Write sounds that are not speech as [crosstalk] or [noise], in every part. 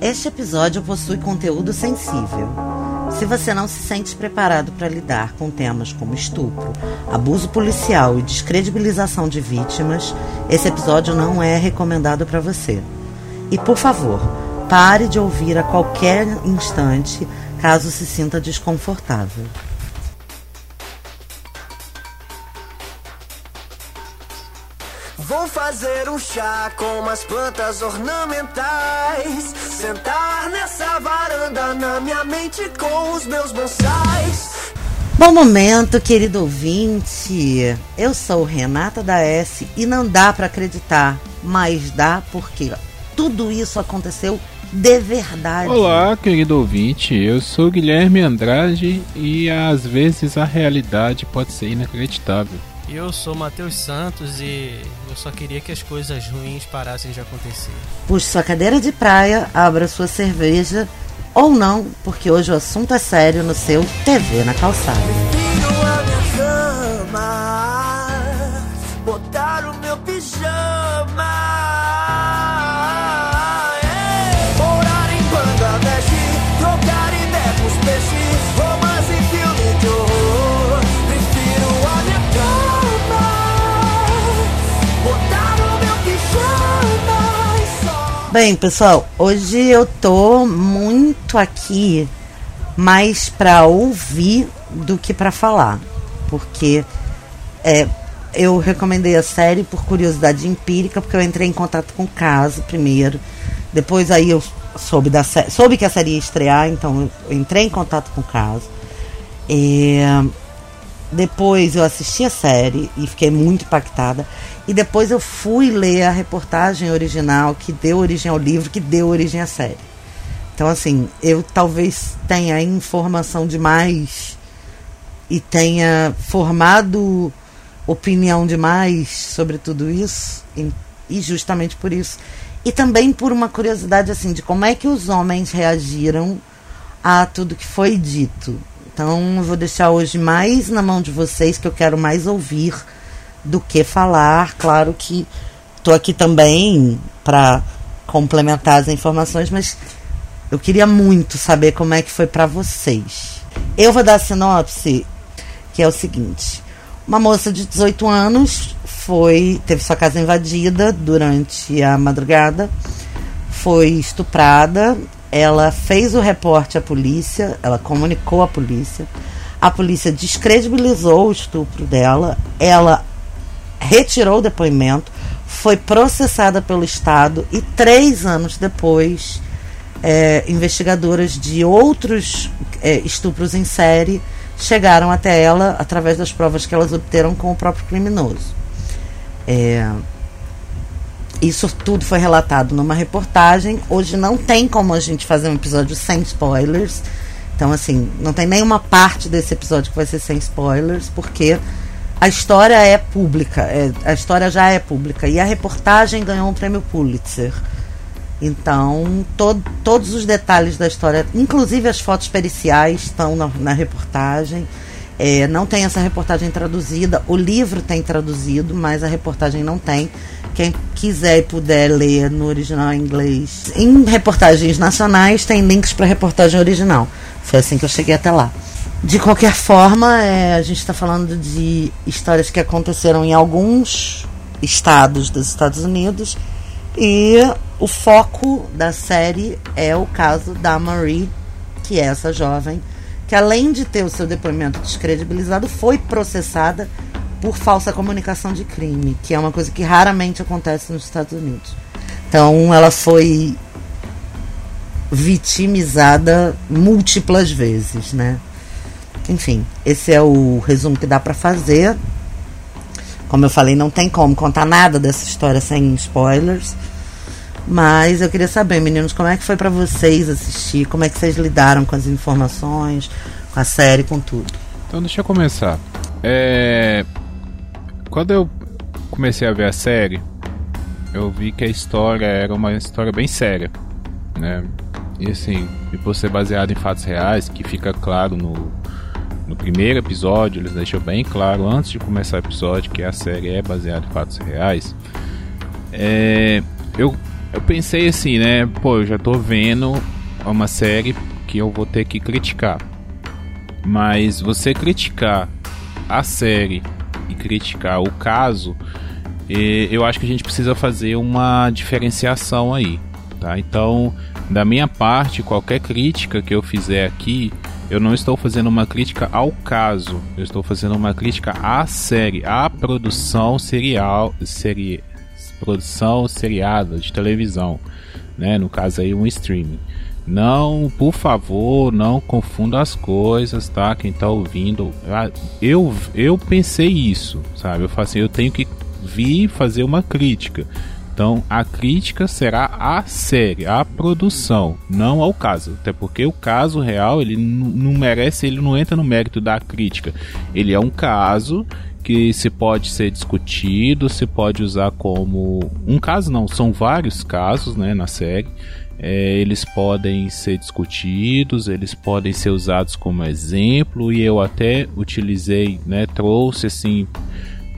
Este episódio possui conteúdo sensível. Se você não se sente preparado para lidar com temas como estupro, abuso policial e descredibilização de vítimas, esse episódio não é recomendado para você. E por favor, pare de ouvir a qualquer instante caso se sinta desconfortável. Fazer um chá com umas plantas ornamentais. Sentar nessa varanda na minha mente com os meus bonsais. Bom momento, querido ouvinte. Eu sou Renata da S e não dá para acreditar, mas dá porque tudo isso aconteceu de verdade. Olá, querido ouvinte. Eu sou Guilherme Andrade e às vezes a realidade pode ser inacreditável. Eu sou Matheus Santos e eu só queria que as coisas ruins parassem de acontecer. Puxe sua cadeira de praia, abra sua cerveja ou não, porque hoje o assunto é sério no seu TV na calçada. Bem, pessoal, hoje eu tô muito aqui mais para ouvir do que para falar, porque é, eu recomendei a série por curiosidade empírica, porque eu entrei em contato com o caso primeiro, depois aí eu soube da soube que a série ia estrear, então eu entrei em contato com o caso. Depois eu assisti a série e fiquei muito impactada. E depois eu fui ler a reportagem original que deu origem ao livro, que deu origem à série. Então, assim, eu talvez tenha informação demais e tenha formado opinião demais sobre tudo isso. E, justamente por isso. E também por uma curiosidade, assim, de como é que os homens reagiram a tudo que foi dito. Então, eu vou deixar hoje mais na mão de vocês, que eu quero mais ouvir do que falar. Claro que estou aqui também para complementar as informações, mas eu queria muito saber como é que foi para vocês. Eu vou dar a sinopse, que é o seguinte: uma moça de 18 anos foi teve sua casa invadida durante a madrugada, foi estuprada. Ela fez o reporte à polícia, ela comunicou à polícia. A polícia descredibilizou o estupro dela. Ela retirou o depoimento, foi processada pelo Estado e três anos depois, é, investigadoras de outros é, estupros em série chegaram até ela através das provas que elas obteram com o próprio criminoso. É, isso tudo foi relatado numa reportagem. Hoje não tem como a gente fazer um episódio sem spoilers. Então, assim, não tem nenhuma parte desse episódio que vai ser sem spoilers, porque a história é pública. é- a história já é pública. E a reportagem ganhou um prêmio Pulitzer. Então, to- todos os detalhes da história, inclusive as fotos periciais, estão na, na reportagem. É, não tem essa reportagem traduzida. O livro tem traduzido, mas a reportagem não tem. Quem quiser e puder ler no original em inglês. Em reportagens nacionais, tem links para reportagem original. Foi assim que eu cheguei até lá. De qualquer forma, é, a gente está falando de histórias que aconteceram em alguns estados dos Estados Unidos. E o foco da série é o caso da Marie, que é essa jovem, que além de ter o seu depoimento descredibilizado, foi processada por falsa comunicação de crime, que é uma coisa que raramente acontece nos Estados Unidos. Então ela foi vitimizada múltiplas vezes, né? Enfim, esse é o resumo que dá para fazer. Como eu falei, não tem como contar nada dessa história sem spoilers. Mas eu queria saber, meninos, como é que foi para vocês assistir? Como é que vocês lidaram com as informações, com a série, com tudo? Então deixa eu começar. É... Quando eu comecei a ver a série, eu vi que a história era uma história bem séria, né? E assim, e por ser baseado em fatos reais, que fica claro no, no primeiro episódio, eles deixam bem claro antes de começar o episódio que a série é baseada em fatos reais. É, eu eu pensei assim, né? Pô, eu já tô vendo uma série que eu vou ter que criticar. Mas você criticar a série e criticar o caso, eu acho que a gente precisa fazer uma diferenciação aí, tá? Então, da minha parte, qualquer crítica que eu fizer aqui, eu não estou fazendo uma crítica ao caso, eu estou fazendo uma crítica à série, à produção serial, seri, produção seriada de televisão, né? No caso aí um streaming. Não, por favor, não confunda as coisas, tá? Quem tá ouvindo, ah, eu eu pensei isso, sabe? Eu falei assim, eu tenho que vir fazer uma crítica. Então a crítica será à série, à produção, não ao caso. Até porque o caso real ele não merece, ele não entra no mérito da crítica. Ele é um caso que se pode ser discutido, se pode usar como um caso não, são vários casos, né, na série. É, eles podem ser discutidos, eles podem ser usados como exemplo e eu até utilizei, né, trouxe assim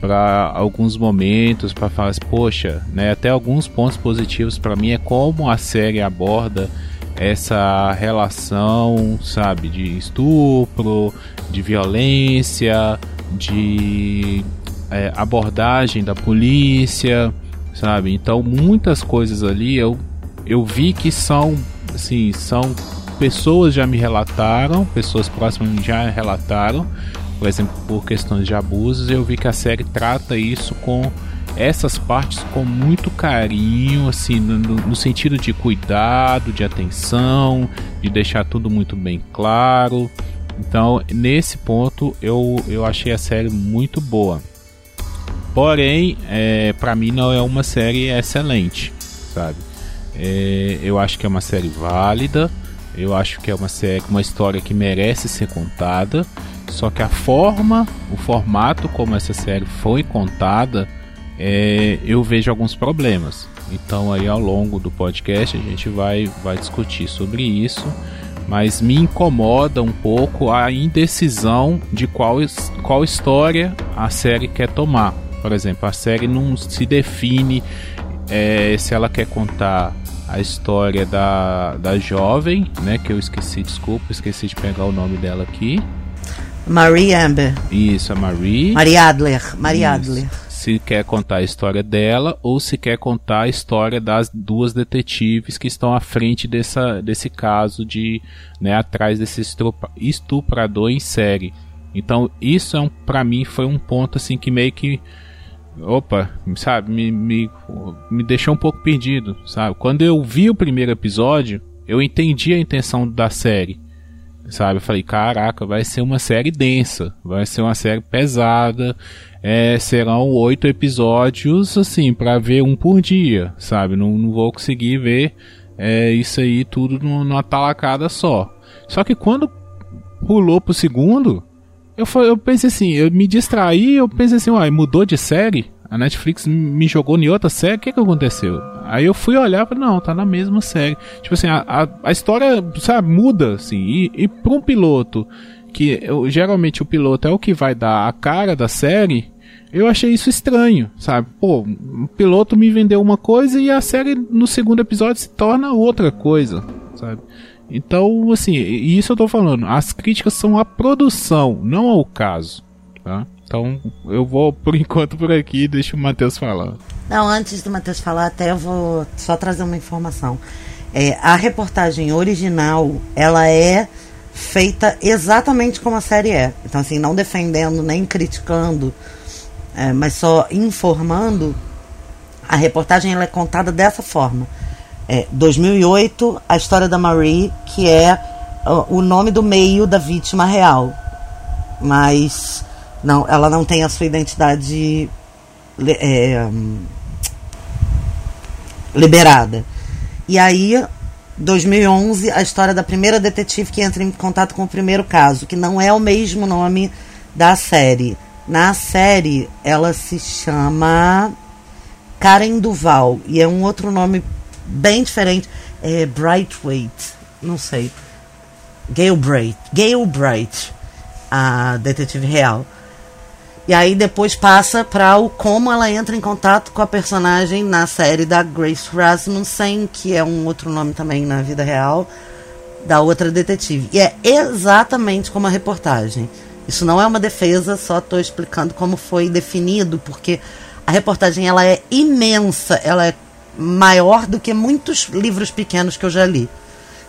para alguns momentos para falar, assim, poxa, né, até alguns pontos positivos para mim é como a série aborda essa relação, sabe, de estupro, de violência, de é, abordagem da polícia, sabe? Então muitas coisas ali eu, eu vi que são, assim, são pessoas já me relataram, pessoas próximas já relataram por exemplo, por questões de abusos, eu vi que a série trata isso com essas partes com muito carinho, assim, no, no, sentido de cuidado, de atenção, de deixar tudo muito bem claro. Então, nesse ponto, eu, eu achei a série muito boa. Porém, é, para mim não é uma série excelente, sabe? É, eu acho que é uma série válida, eu acho que é uma série, uma história que merece ser contada. Só que a forma, o formato como essa série foi contada, é, eu vejo alguns problemas. Então aí ao longo do podcast a gente vai, vai discutir sobre isso. Mas me incomoda um pouco a indecisão de qual, qual história a série quer tomar. Por exemplo, a série não se define é, se ela quer contar a história da, da jovem, né? Que eu esqueci, desculpa, esqueci de pegar o nome dela aqui. Marie Amber. Isso, a Marie. Marie Adler. Marie Adler. Se quer contar a história dela ou se quer contar a história das duas detetives que estão à frente dessa, desse caso de, né, atrás desse estuprador em série. Então, isso é um, para mim foi um ponto assim que meio que opa, sabe, me, me, me deixou um pouco perdido, sabe? Quando eu vi o primeiro episódio, eu entendi a intenção da série sabe? Eu falei, caraca, vai ser uma série densa, vai ser uma série pesada, é, serão oito episódios, assim, para ver um por dia, sabe? Não, não vou conseguir ver é, isso aí tudo numa talacada só. Só que quando pulou pro segundo, eu, eu pensei assim, eu me distraí, eu pensei assim, uai, mudou de série? A Netflix me jogou em outra série, o que que aconteceu? Aí eu fui olhar e não, tá na mesma série. Tipo assim, a, a, a história, sabe, muda, assim. E, e pra um piloto, que eu, geralmente o piloto é o que vai dar a cara da série, eu achei isso estranho, sabe? Pô, o piloto me vendeu uma coisa e a série no segundo episódio se torna outra coisa, sabe? Então, assim, isso eu tô falando. As críticas são à produção, não ao caso, tá? Então eu vou por [laughs] enquanto por aqui e deixo o Matheus falar. Não, antes do Matheus falar, até eu vou só trazer uma informação. É, a reportagem original, ela é feita exatamente como a série é. Então, assim, não defendendo nem criticando, é, mas só informando. A reportagem ela é contada dessa forma. É, 2008, a história da Marie, que é o nome do meio da vítima real. Mas não, ela não tem a sua identidade é, liberada. E aí, 2011, a história da primeira detetive que entra em contato com o primeiro caso, que não é o mesmo nome da série. Na série, ela se chama Karen Duval e é um outro nome bem diferente. É Brightweight, não sei. Gail Bright, Gail Bright, a detetive real. E aí depois passa para o como ela entra em contato com a personagem na série da Grace Rasmussen, que é um outro nome também na vida real, da outra detetive. E é exatamente como a reportagem. Isso não é uma defesa, só estou explicando como foi definido, porque a reportagem ela é imensa, ela é maior do que muitos livros pequenos que eu já li.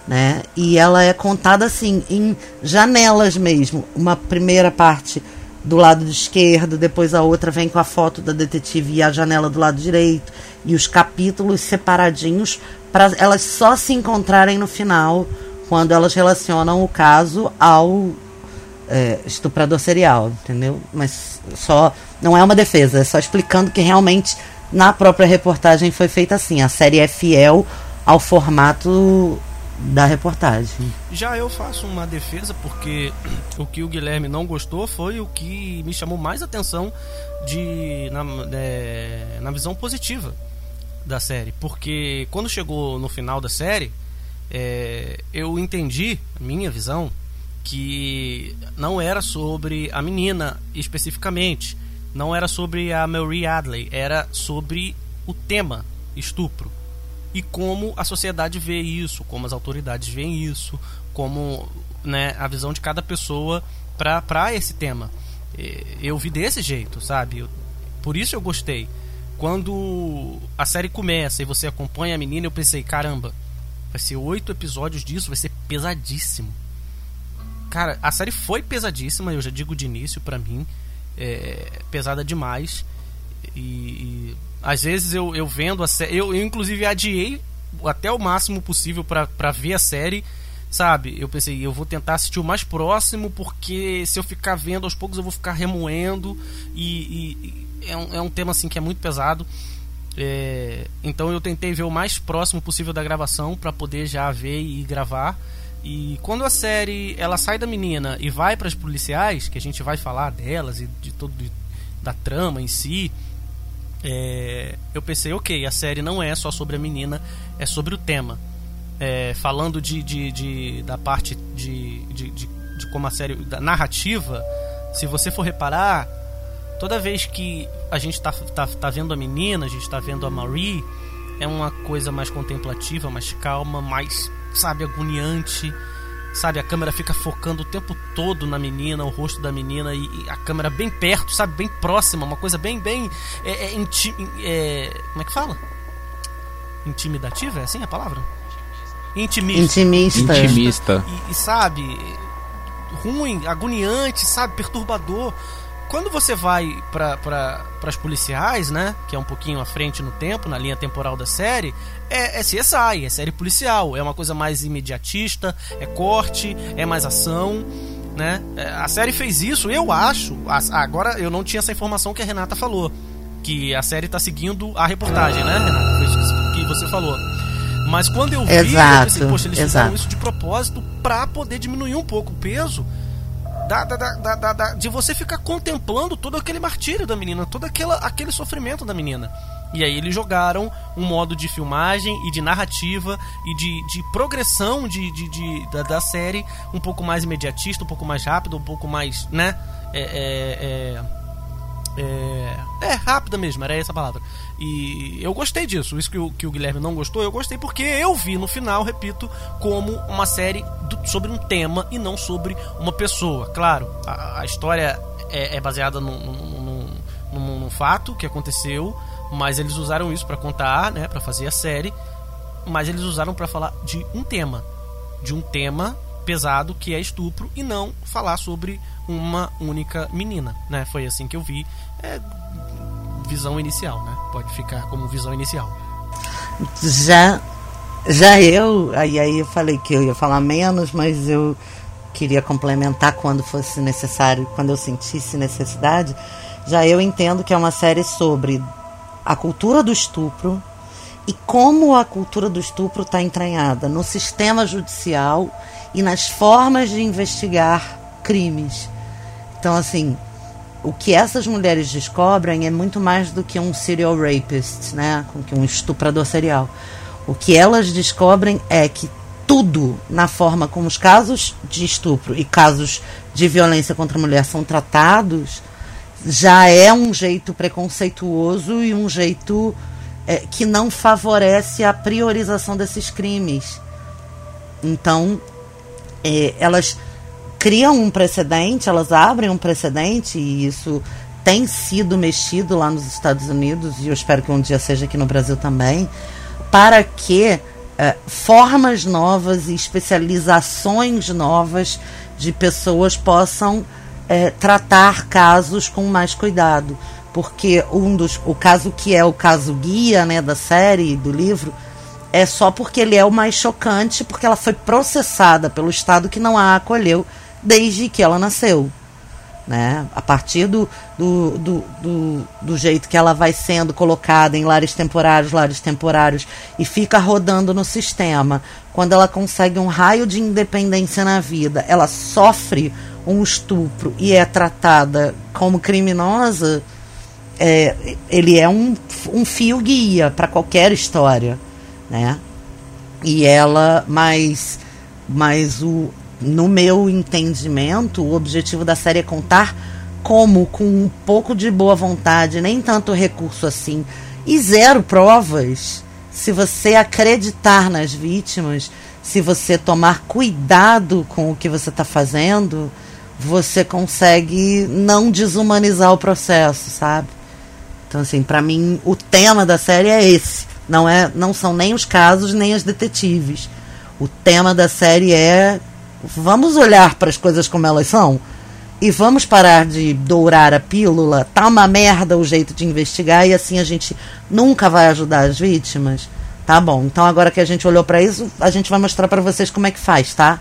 Né? E ela é contada assim, em janelas mesmo. Uma primeira parte do lado esquerdo, depois a outra vem com a foto da detetive e a janela do lado direito, e os capítulos separadinhos para elas só se encontrarem no final, quando elas relacionam o caso ao é, estuprador serial, entendeu? Mas só não é uma defesa, é só explicando que realmente na própria reportagem foi feita assim. A série é fiel ao formato da reportagem. Já eu faço uma defesa porque [clears throat] o que o Guilherme não gostou foi o que me chamou mais atenção de na, é, na visão positiva da série, porque quando chegou no final da série é, eu entendi minha visão que não era sobre a menina especificamente, não era sobre a Marie Adley, era sobre o tema estupro e como a sociedade vê isso, como as autoridades veem isso, como né, a visão de cada pessoa para esse tema. Eu vi desse jeito, sabe? Eu, por isso eu gostei. Quando a série começa e você acompanha a menina, eu pensei, caramba, vai ser oito episódios disso, vai ser pesadíssimo. Cara, a série foi pesadíssima, eu já digo de início para mim, é, pesada demais. E, e às vezes eu, eu vendo a série. Eu, eu, inclusive, adiei até o máximo possível para ver a série. Sabe? Eu pensei, eu vou tentar assistir o mais próximo, porque se eu ficar vendo aos poucos eu vou ficar remoendo. E, e é, um, é um tema assim que é muito pesado. É, então eu tentei ver o mais próximo possível da gravação para poder já ver e gravar. E quando a série ela sai da menina e vai para as policiais, que a gente vai falar delas e de todo da trama em si, é, eu pensei, ok, a série não é só sobre a menina, é sobre o tema. É, falando de, de, de, da parte de, de, de, de como a série. da narrativa, se você for reparar, toda vez que a gente tá, tá, tá vendo a menina, a gente tá vendo a Marie, é uma coisa mais contemplativa, mais calma, mais, sabe, agoniante sabe? A câmera fica focando o tempo todo na menina, o rosto da menina, e, e a câmera bem perto, sabe? Bem próxima, uma coisa bem, bem. É, é, inti é, como é que fala? Intimidativa? É assim a palavra? Intimista. Intimista. Intimista. E, e sabe? Ruim, agoniante, sabe? Perturbador quando você vai para pra, as policiais, né? Que é um pouquinho à frente no tempo, na linha temporal da série, é, é CSI, é série policial. É uma coisa mais imediatista, é corte, é mais ação. Né? É, a série fez isso, eu acho. Agora eu não tinha essa informação que a Renata falou. Que a série está seguindo a reportagem, né, Renata? Foi isso que você falou. Mas quando eu vi, exato, eu pensei, poxa, eles exato. fizeram isso de propósito para poder diminuir um pouco o peso da, da, da, da, de você ficar contemplando todo aquele martírio da menina, todo aquela, aquele sofrimento da menina. E aí eles jogaram um modo de filmagem e de narrativa e de, de progressão de, de, de da, da, série um pouco mais imediatista, um pouco mais rápido, um pouco mais, né? É, é, é é, é, rápida mesmo, era essa a palavra. E eu gostei disso. Isso que o, que o Guilherme não gostou, eu gostei porque eu vi no final, repito, como uma série do, sobre um tema e não sobre uma pessoa. Claro, a, a história é, é baseada num, fato que aconteceu, mas eles usaram isso para contar, né, para fazer a série. Mas eles usaram para falar de um tema, de um tema pesado que é estupro e não falar sobre uma única menina, né? Foi assim que eu vi. É visão inicial, né? Pode ficar como visão inicial. Já já eu, aí, aí eu falei que eu ia falar menos, mas eu queria complementar quando fosse necessário, quando eu sentisse necessidade. Já eu entendo que é uma série sobre a cultura do estupro e como a cultura do estupro está entranhada no sistema judicial e nas formas de investigar crimes. Então, assim, o que essas mulheres descobrem é muito mais do que um serial rapist, né? Que um estuprador serial. O que elas descobrem é que tudo na forma como os casos de estupro e casos de violência contra a mulher são tratados já é um jeito preconceituoso e um jeito é, que não favorece a priorização desses crimes. Então, é, elas criam um precedente, elas abrem um precedente, e isso tem sido mexido lá nos Estados Unidos, e eu espero que um dia seja aqui no Brasil também, para que é, formas novas e especializações novas de pessoas possam é, tratar casos com mais cuidado. Porque um dos, o caso que é o caso guia né, da série, do livro, é só porque ele é o mais chocante, porque ela foi processada pelo Estado que não a acolheu desde que ela nasceu. Né? A partir do, do, do, do, do jeito que ela vai sendo colocada em lares temporários, lares temporários, e fica rodando no sistema, quando ela consegue um raio de independência na vida, ela sofre um estupro e é tratada como criminosa, é, ele é um, um fio guia para qualquer história, né? E ela, mas, mas o, no meu entendimento, o objetivo da série é contar como, com um pouco de boa vontade, nem tanto recurso assim, e zero provas, se você acreditar nas vítimas, se você tomar cuidado com o que você está fazendo, você consegue não desumanizar o processo, sabe? Então, assim, para mim, o tema da série é esse. Não, é, não são nem os casos, nem as detetives. O tema da série é vamos olhar para as coisas como elas são e vamos parar de dourar a pílula. Tá uma merda o jeito de investigar e assim a gente nunca vai ajudar as vítimas. Tá bom. Então agora que a gente olhou para isso, a gente vai mostrar para vocês como é que faz, tá?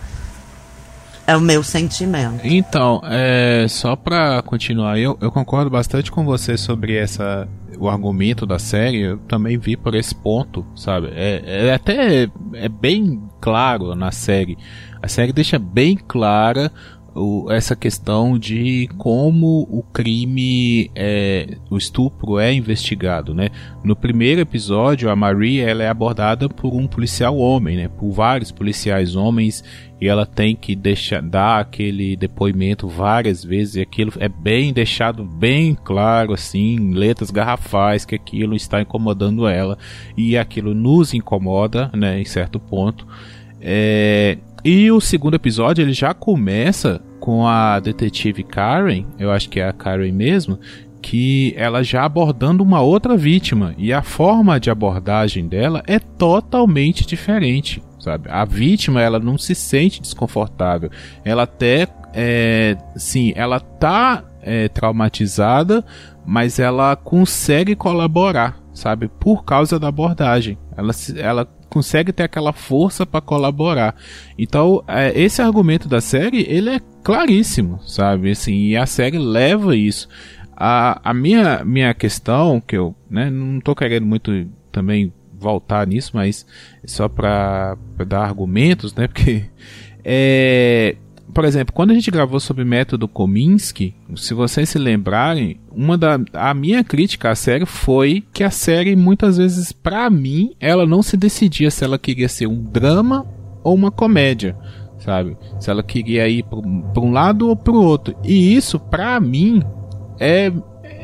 É o meu sentimento. Então, é, só para continuar, eu, eu concordo bastante com você sobre essa o argumento da série. Eu também vi por esse ponto, sabe? É, é até é bem claro na série. A série deixa bem clara o, essa questão de como o crime, é, o estupro é investigado, né? No primeiro episódio, a Marie ela é abordada por um policial homem, né? Por vários policiais homens e ela tem que deixar dar aquele depoimento várias vezes e aquilo é bem deixado bem claro assim, em letras garrafais que aquilo está incomodando ela e aquilo nos incomoda, né? Em certo ponto. É, e o segundo episódio ele já começa com a detetive Karen, eu acho que é a Karen mesmo, que ela já abordando uma outra vítima e a forma de abordagem dela é totalmente diferente, sabe? A vítima ela não se sente desconfortável, ela até é, sim, ela tá é, traumatizada, mas ela consegue colaborar, sabe? Por causa da abordagem, ela, ela consegue ter aquela força para colaborar. Então, é, esse argumento da série, ele é claríssimo, sabe? Assim, e a série leva isso. A, a minha, minha questão, que eu né, não estou querendo muito também voltar nisso, mas só para dar argumentos, né? [laughs] Porque é, por exemplo, quando a gente gravou sobre o método Kominsky, se vocês se lembrarem, uma da a minha crítica à série foi que a série muitas vezes para mim ela não se decidia se ela queria ser um drama ou uma comédia, sabe? Se ela queria ir para um lado ou para o outro. E isso para mim é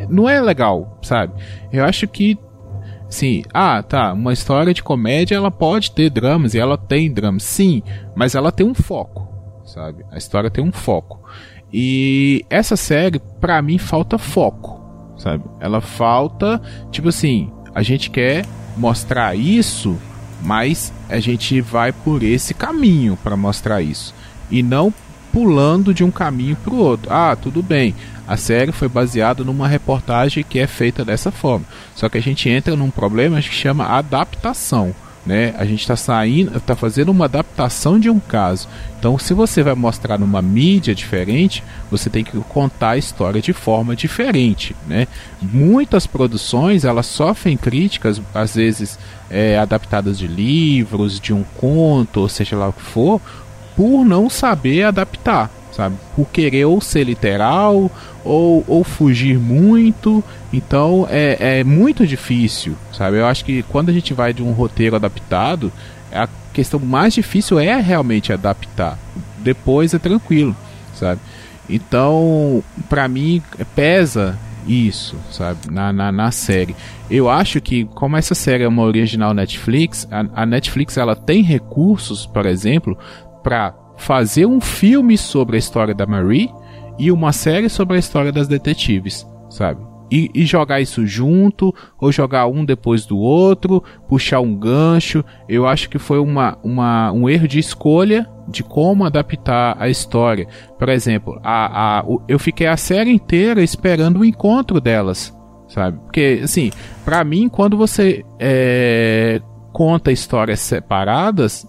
não é legal, sabe? Eu acho que Sim, ah, tá, uma história de comédia ela pode ter dramas e ela tem dramas, sim, mas ela tem um foco sabe? A história tem um foco. E essa série, para mim, falta foco, sabe? Ela falta, tipo assim, a gente quer mostrar isso, mas a gente vai por esse caminho para mostrar isso e não pulando de um caminho para o outro. Ah, tudo bem. A série foi baseada numa reportagem que é feita dessa forma. Só que a gente entra num problema que chama adaptação né? A gente está saindo, está fazendo uma adaptação de um caso. Então, se você vai mostrar numa mídia diferente, você tem que contar a história de forma diferente, né? Muitas produções elas sofrem críticas, às vezes é, adaptadas de livros, de um conto, ou seja lá o que for, por não saber adaptar sabe? Por querer ou ser literal ou, ou fugir muito. Então é, é muito difícil, sabe? Eu acho que quando a gente vai de um roteiro adaptado, a questão mais difícil é realmente adaptar. Depois é tranquilo, sabe? Então, para mim, pesa isso, sabe? Na, na, na, série. Eu acho que, como essa série é uma original Netflix, a, a Netflix ela tem recursos, por exemplo, para fazer um filme sobre a história da Marie e uma série sobre a história das detetives, sabe? E, e, jogar isso junto, ou jogar um depois do outro, puxar um gancho. Eu acho que foi uma, uma, um erro de escolha de como adaptar a história. Por exemplo, a, a, eu fiquei a série inteira esperando o encontro delas, sabe? Porque, assim, para mim, quando você é, conta histórias separadas,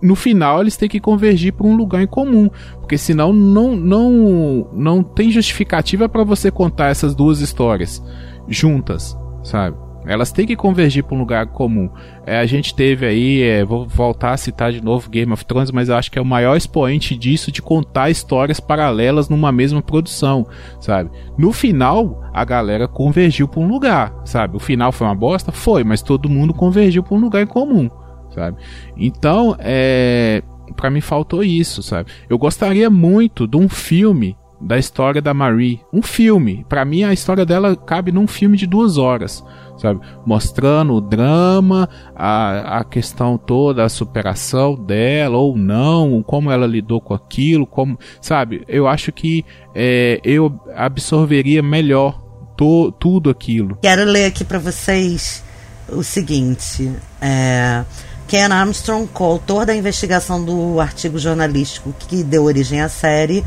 no final eles têm que convergir para um lugar em comum, porque senão não não não tem justificativa para você contar essas duas histórias juntas, sabe? Elas têm que convergir para um lugar comum. É, a gente teve aí, é, vou voltar a citar de novo Game of Thrones, mas eu acho que é o maior expoente disso de contar histórias paralelas numa mesma produção, sabe? No final, a galera convergiu para um lugar, sabe? O final foi uma bosta? Foi, mas todo mundo convergiu para um lugar em comum sabe? Então, é, para mim faltou isso, sabe? Eu gostaria muito de um filme da história da Marie, um filme. Para mim a história dela cabe num filme de duas horas, sabe? Mostrando o drama, a, a questão toda, a superação dela ou não, como ela lidou com aquilo, como, sabe? Eu acho que é, eu absorveria melhor to, tudo aquilo. Quero ler aqui para vocês o seguinte. É, Ken Armstrong, coautor da investigação do artigo jornalístico que deu origem à série,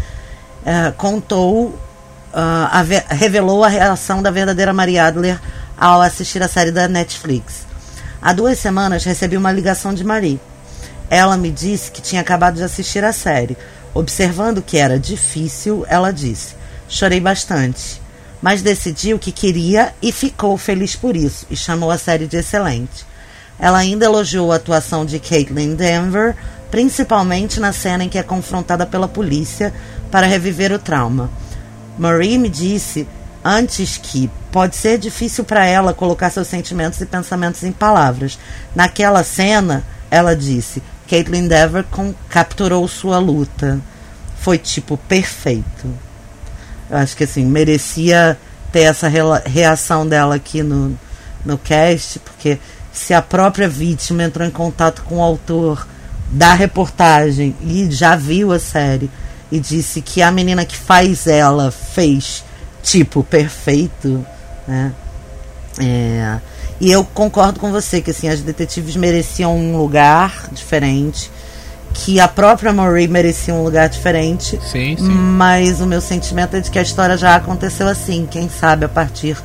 uh, contou, uh, a revelou a reação da verdadeira Mary Adler ao assistir a série da Netflix. Há duas semanas recebi uma ligação de Marie. Ela me disse que tinha acabado de assistir a série. Observando que era difícil, ela disse: Chorei bastante, mas decidi o que queria e ficou feliz por isso, e chamou a série de excelente. Ela ainda elogiou a atuação de Caitlin Denver, principalmente na cena em que é confrontada pela polícia para reviver o trauma. Marie me disse antes que pode ser difícil para ela colocar seus sentimentos e pensamentos em palavras. Naquela cena, ela disse, Caitlin Dever capturou sua luta. Foi tipo perfeito. Eu acho que assim, merecia ter essa reação dela aqui no, no cast, porque se a própria vítima entrou em contato com o autor da reportagem e já viu a série e disse que a menina que faz ela fez tipo perfeito, né? É, e eu concordo com você que assim as detetives mereciam um lugar diferente, que a própria Marie merecia um lugar diferente. Sim, sim. Mas o meu sentimento é de que a história já aconteceu assim. Quem sabe a partir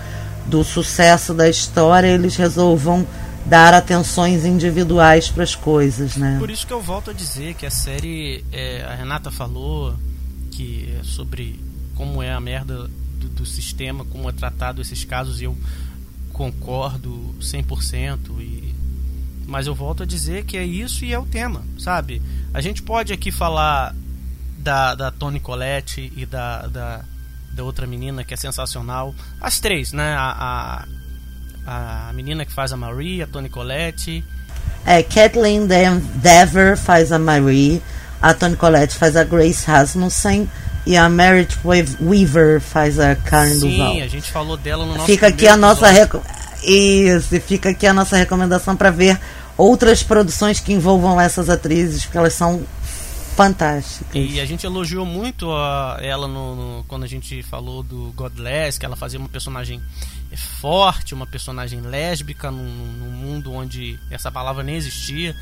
do sucesso da história eles resolvam dar atenções individuais para as coisas, né? Por isso que eu volto a dizer que a série, é, a Renata falou que é sobre como é a merda do, do, sistema, como é tratado esses casos, e eu concordo 100%. E, mas eu volto a dizer que é isso e é o tema, sabe? A gente pode aqui falar da, da Toni Collette e da, da, da outra menina que é sensacional. As três, né? A, a a menina que faz a Marie, a Toni Collette. É, Kathleen Dever faz a Marie, a Toni Collette faz a Grace Rasmussen e a Merit Weaver faz a Karen Sim, Duval. Sim, a gente falou dela no nosso Fica aqui a nossa Isso, fica aqui a nossa recomendação para ver outras produções que envolvam essas atrizes, porque elas são fantásticas. E a gente elogiou muito a, ela no, no, quando a gente falou do Godless, que ela fazia uma personagem forte, uma personagem lésbica num, num mundo onde essa palavra nem existia.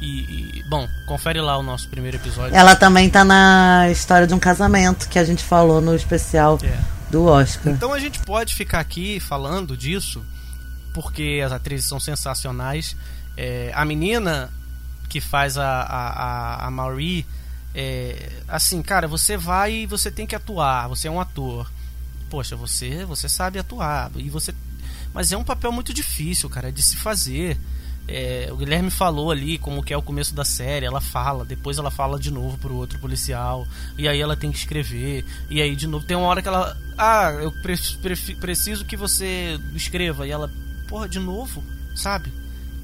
E, e, bom, confere lá o nosso primeiro episódio. Ela também tá na história de um casamento que a gente falou no especial é. do Oscar. Então a gente pode ficar aqui falando disso, porque as atrizes são sensacionais. É, a menina que faz a, a, a Marie, é, assim, cara, você vai e você tem que atuar, você é um ator poxa, você, você sabe atuar e você, mas é um papel muito difícil, cara, de se fazer. É, o Guilherme falou ali como que é o começo da série, ela fala, depois ela fala de novo pro outro policial, e aí ela tem que escrever, e aí de novo tem uma hora que ela, ah, eu pre pre preciso que você escreva, e ela, porra, de novo, sabe?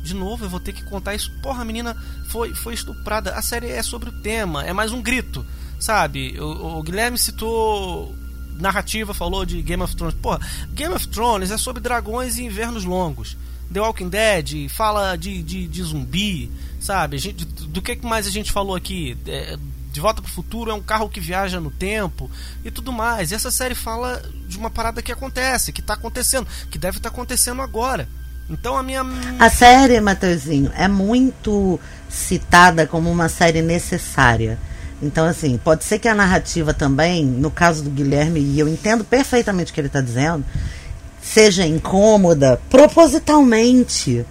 De novo eu vou ter que contar isso. Porra, a menina foi, foi estuprada. A série é sobre o tema, é mais um grito, sabe? O, o Guilherme citou narrativa, falou de Game of Thrones. Porra, Game of Thrones é sobre dragões e invernos longos. The Walking Dead fala de, de, de zumbi, sabe? Gente, do que mais a gente falou aqui? É, de Volta para o Futuro é um carro que viaja no tempo e tudo mais. E essa série fala de uma parada que acontece, que está acontecendo, que deve estar tá acontecendo agora. Então a minha. A série, Matheusinho, é muito citada como uma série necessária. Então, assim, pode ser que a narrativa também, no caso do Guilherme, e eu entendo perfeitamente o que ele está dizendo, seja incômoda propositalmente.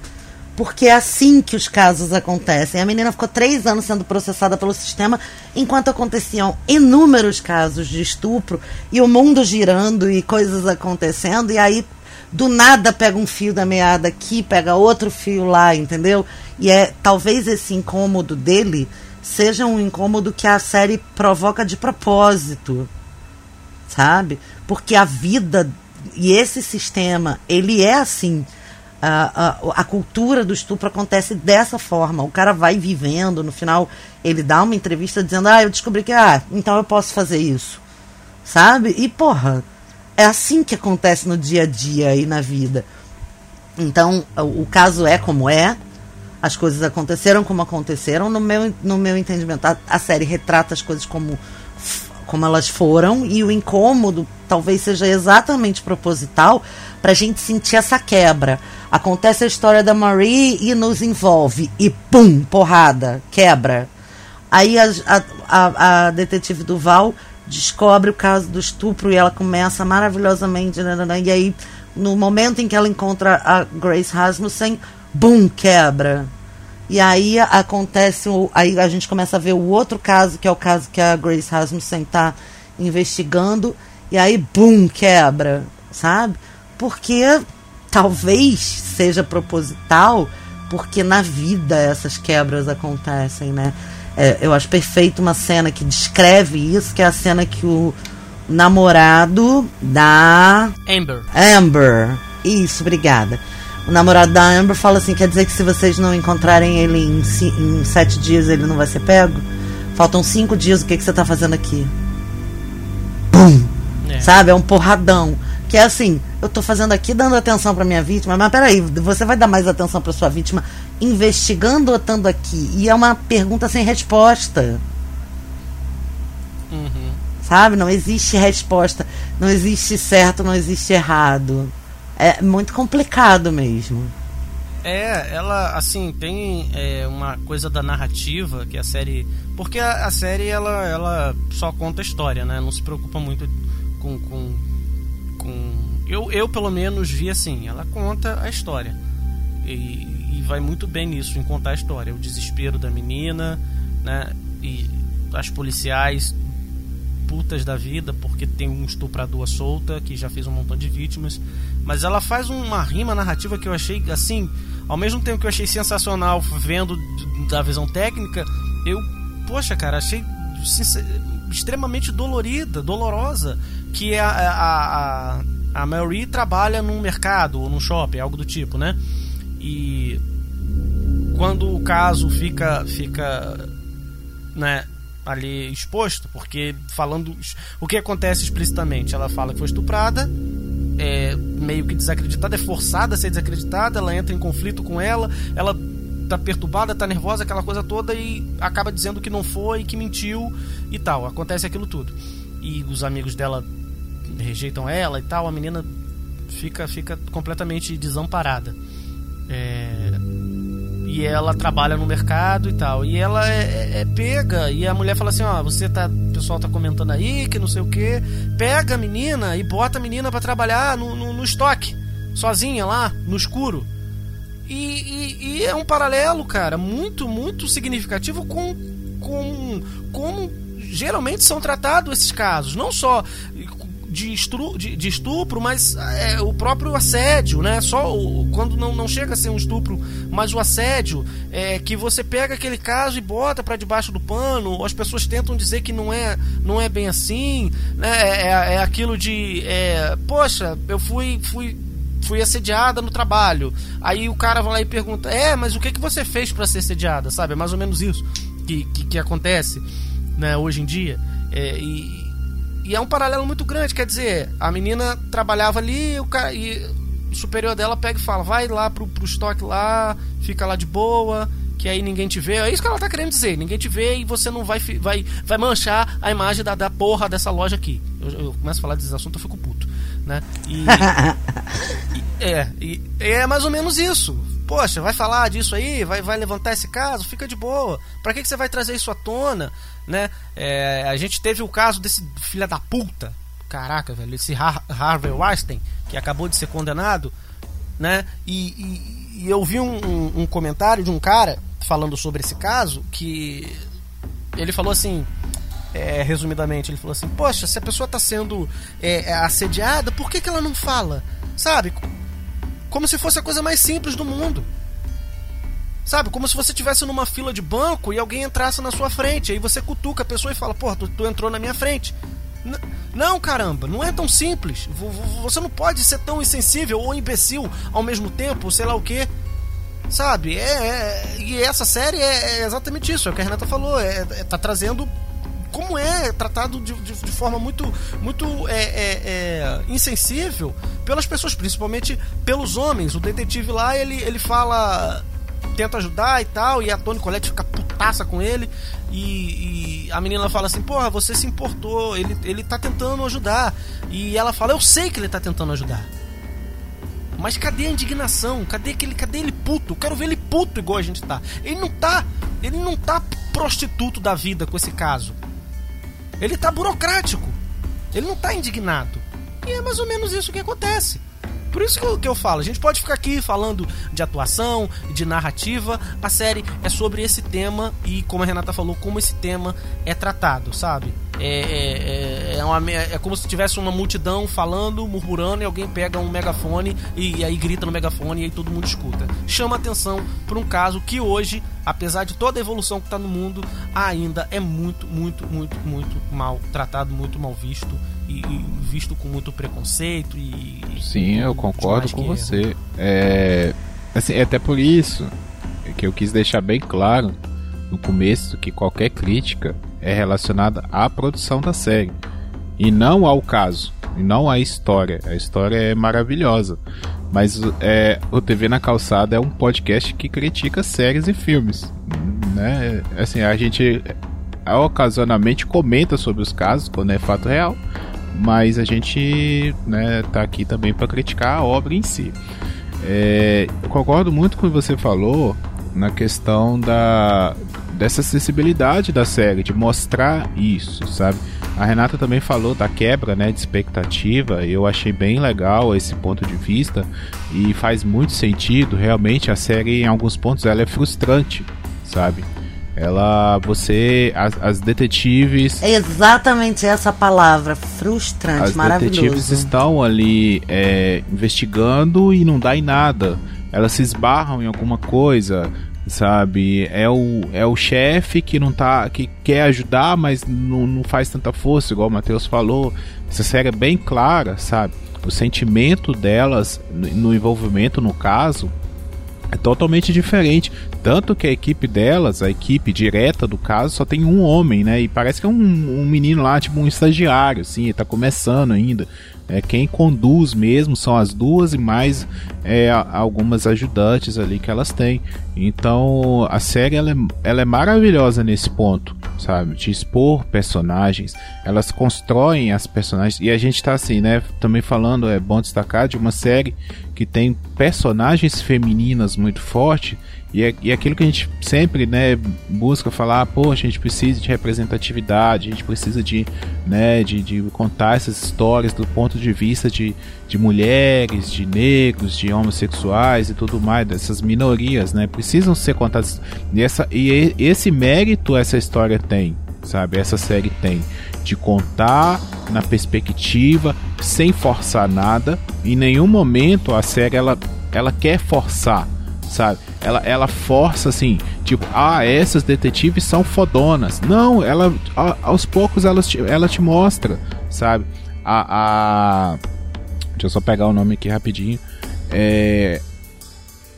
Porque é assim que os casos acontecem. A menina ficou três anos sendo processada pelo sistema, enquanto aconteciam inúmeros casos de estupro, e o mundo girando e coisas acontecendo, e aí do nada pega um fio da meada aqui, pega outro fio lá, entendeu? E é talvez esse incômodo dele seja um incômodo que a série provoca de propósito, sabe? Porque a vida e esse sistema, ele é assim. A, a, a, cultura do estupro acontece dessa forma. O cara vai vivendo, no final ele dá uma entrevista dizendo: Ah, eu descobri que, ah, então eu posso fazer isso. Sabe? E, porra, é assim que acontece no dia a dia e na vida. Então, o, o caso é como é, as coisas aconteceram como aconteceram. No meu, no meu entendimento, a, a série retrata as coisas como como elas foram, e o incômodo talvez seja exatamente proposital para a gente sentir essa quebra. Acontece a história da Marie e nos envolve, e pum, porrada, quebra. Aí a, a, a, detetive Duval descobre o caso do estupro e ela começa maravilhosamente, né, né, né, e aí no momento em que ela encontra a Grace Rasmussen, bum, quebra. E aí acontece, o, aí a gente começa a ver o outro caso, que é o caso que a Grace Rasmussen está investigando, e aí, bum, quebra, sabe? Porque talvez seja proposital, porque na vida essas quebras acontecem, né? É, eu acho perfeito uma cena que descreve isso, que é a cena que o namorado da. Amber. Amber. Isso, obrigada o namorado da Amber fala assim: quer dizer que se vocês não encontrarem ele em, em sete dias, ele não vai ser pego? Faltam cinco dias, o que, que você tá fazendo aqui? Pum! É. Sabe? É um porradão. Que é assim, eu tô fazendo aqui dando atenção para minha vítima, mas peraí, você vai dar mais atenção para sua vítima investigando ou estando aqui? E é uma pergunta sem resposta. Uhum. Sabe? Não existe resposta. Não existe certo, não existe errado. É muito complicado mesmo. É, ela, assim, tem é, uma coisa da narrativa que a série. Porque a, a, série, ela, ela só conta história, né? Não se preocupa muito com. com, com... Eu, eu, pelo menos, vi assim: ela conta a história. E, e vai muito bem nisso, em contar a história. O desespero da menina, né? E as policiais putas da vida porque tem um estuprador solta que já fez um montão de vítimas. Mas ela faz uma rima narrativa que eu achei assim, ao mesmo tempo que eu achei sensacional vendo da visão técnica, eu, poxa, cara, achei extremamente dolorida, dolorosa, que é a, a, a, a Mary trabalha num mercado ou num shopping, algo do tipo, né? E quando o caso fica fica né, ali exposto, porque falando o que acontece explicitamente, ela fala que foi estuprada, é meio que desacreditada, é forçada a ser desacreditada, ela entra em conflito com ela, ela tá perturbada, tá nervosa, aquela coisa toda e acaba dizendo que não foi, que mentiu e tal. Acontece aquilo tudo. E os amigos dela rejeitam ela e tal, a menina fica fica completamente desamparada. É e ela trabalha no mercado e tal. E ela é, é, é, pega, e a mulher fala assim: Ó, você tá. O pessoal tá comentando aí que não sei o que. Pega a menina e bota a menina para trabalhar no, no, no, estoque, sozinha lá, no escuro. E, e, e, é um paralelo, cara, muito, muito significativo com, com como geralmente são tratados esses casos. Não só de, estru, de, de estupro, mas é, o próprio assédio, né? Só o, quando não, não chega a ser um estupro, mas o assédio é que você pega aquele caso e bota para debaixo do pano. As pessoas tentam dizer que não é, não é bem assim, né? É, é, é aquilo de, é, poxa, eu fui, fui fui assediada no trabalho. Aí o cara vai lá e pergunta: É, mas o que, que você fez para ser assediada? Sabe? É mais ou menos isso que, que, que acontece né, hoje em dia. É, e, e é um paralelo muito grande, quer dizer, a menina trabalhava ali o cara, e o superior dela pega e fala, vai lá pro, pro estoque lá, fica lá de boa, que aí ninguém te vê. É isso que ela tá querendo dizer. Ninguém te vê e você não vai, vai, vai manchar a imagem da, da porra dessa loja aqui. Eu, eu começo a falar desse assunto, eu fico puto. Né? E, [laughs] e, é, e, é mais ou menos isso. Poxa, vai falar disso aí, vai, vai levantar esse caso, fica de boa. Pra que, que você vai trazer isso à tona? Né? É, a gente teve o caso desse filho da puta, caraca, velho, esse Har Harvey Weinstein, que acabou de ser condenado, né? E, e, e eu vi um, um, um comentário de um cara falando sobre esse caso que ele falou assim, é, resumidamente, ele falou assim: Poxa, se a pessoa está sendo é, assediada, por que, que ela não fala? Sabe? Como se fosse a coisa mais simples do mundo. Sabe? Como se você estivesse numa fila de banco e alguém entrasse na sua frente. Aí você cutuca a pessoa e fala: Porra, tu, tu entrou na minha frente. N não, caramba, não é tão simples. Você não pode ser tão insensível ou imbecil ao mesmo tempo, sei lá o que. Sabe? É, é, e essa série é, é, exatamente isso, é o que a Renata falou. É, é tá trazendo como é tratado de, de, de forma muito, muito é, é, é, insensível pelas pessoas, principalmente pelos homens. O detetive lá, ele, ele fala. Tenta ajudar e tal, e a Tony Colette fica putaça com ele. E, e, a menina fala assim: Porra, você se importou, ele, ele tá tentando ajudar. E ela fala: Eu sei que ele tá tentando ajudar. Mas cadê a indignação? Cadê aquele, cadê ele puto? Eu quero ver ele puto igual a gente tá. Ele não tá, ele não tá prostituto da vida com esse caso. Ele tá burocrático. Ele não tá indignado. E é mais ou menos isso que acontece. Por isso que eu, que eu falo, a gente pode ficar aqui falando de atuação, de narrativa. A série é sobre esse tema e, como a Renata falou, como esse tema é tratado, sabe? É, é, é, uma, é como se tivesse uma multidão falando, murmurando, e alguém pega um megafone e, e aí grita no megafone e aí todo mundo escuta. Chama atenção para um caso que hoje, apesar de toda a evolução que está no mundo, ainda é muito, muito, muito, muito mal tratado, muito mal visto e, e visto com muito preconceito. E, Sim, eu concordo com você. É, assim, é até por isso que eu quis deixar bem claro no começo que qualquer crítica é relacionada à produção da série e não ao caso, e não à história. A história é maravilhosa, mas é, o TV na Calçada é um podcast que critica séries e filmes, né? Assim, a gente ocasionalmente comenta sobre os casos quando é fato real, mas a gente né, tá aqui também para criticar a obra em si. É, eu concordo muito com o que você falou na questão da, dessa acessibilidade da série, de mostrar isso, sabe? A Renata também falou da quebra né, de expectativa, eu achei bem legal esse ponto de vista e faz muito sentido, realmente a série em alguns pontos ela é frustrante, sabe? Ela, você, as, as detetives. É exatamente essa palavra, frustrante, as maravilhoso. As detetives estão ali é, investigando e não dá em nada. Elas se esbarram em alguma coisa, sabe? É o, é o chefe que não tá. que quer ajudar, mas não, não faz tanta força, igual o Matheus falou. Essa série é bem clara, sabe? O sentimento delas no envolvimento no caso é totalmente diferente. Tanto que a equipe delas, a equipe direta do caso, só tem um homem, né? E parece que é um, um menino lá, tipo um estagiário, assim, tá começando ainda. É, quem conduz mesmo são as duas e mais é, algumas ajudantes ali que elas têm. Então a série ela é, ela é maravilhosa nesse ponto, sabe? De expor personagens, elas constroem as personagens e a gente tá assim, né? Também falando, é bom destacar de uma série que tem personagens femininas muito forte e, é, e é aquilo que a gente sempre né, busca falar, poxa, a gente precisa de representatividade, a gente precisa de, né, de, de contar essas histórias do ponto de vista de, de mulheres, de negros, de homossexuais e tudo mais, dessas minorias, né? Precisam ser contadas. E, essa, e esse mérito essa história tem, sabe? Essa série tem. De contar na perspectiva, sem forçar nada. Em nenhum momento a série ela, ela quer forçar sabe? Ela, ela força assim, tipo, ah, essas detetives são fodonas. Não, ela a, aos poucos ela te, ela te mostra, sabe? A, a deixa eu só pegar o nome aqui rapidinho. É,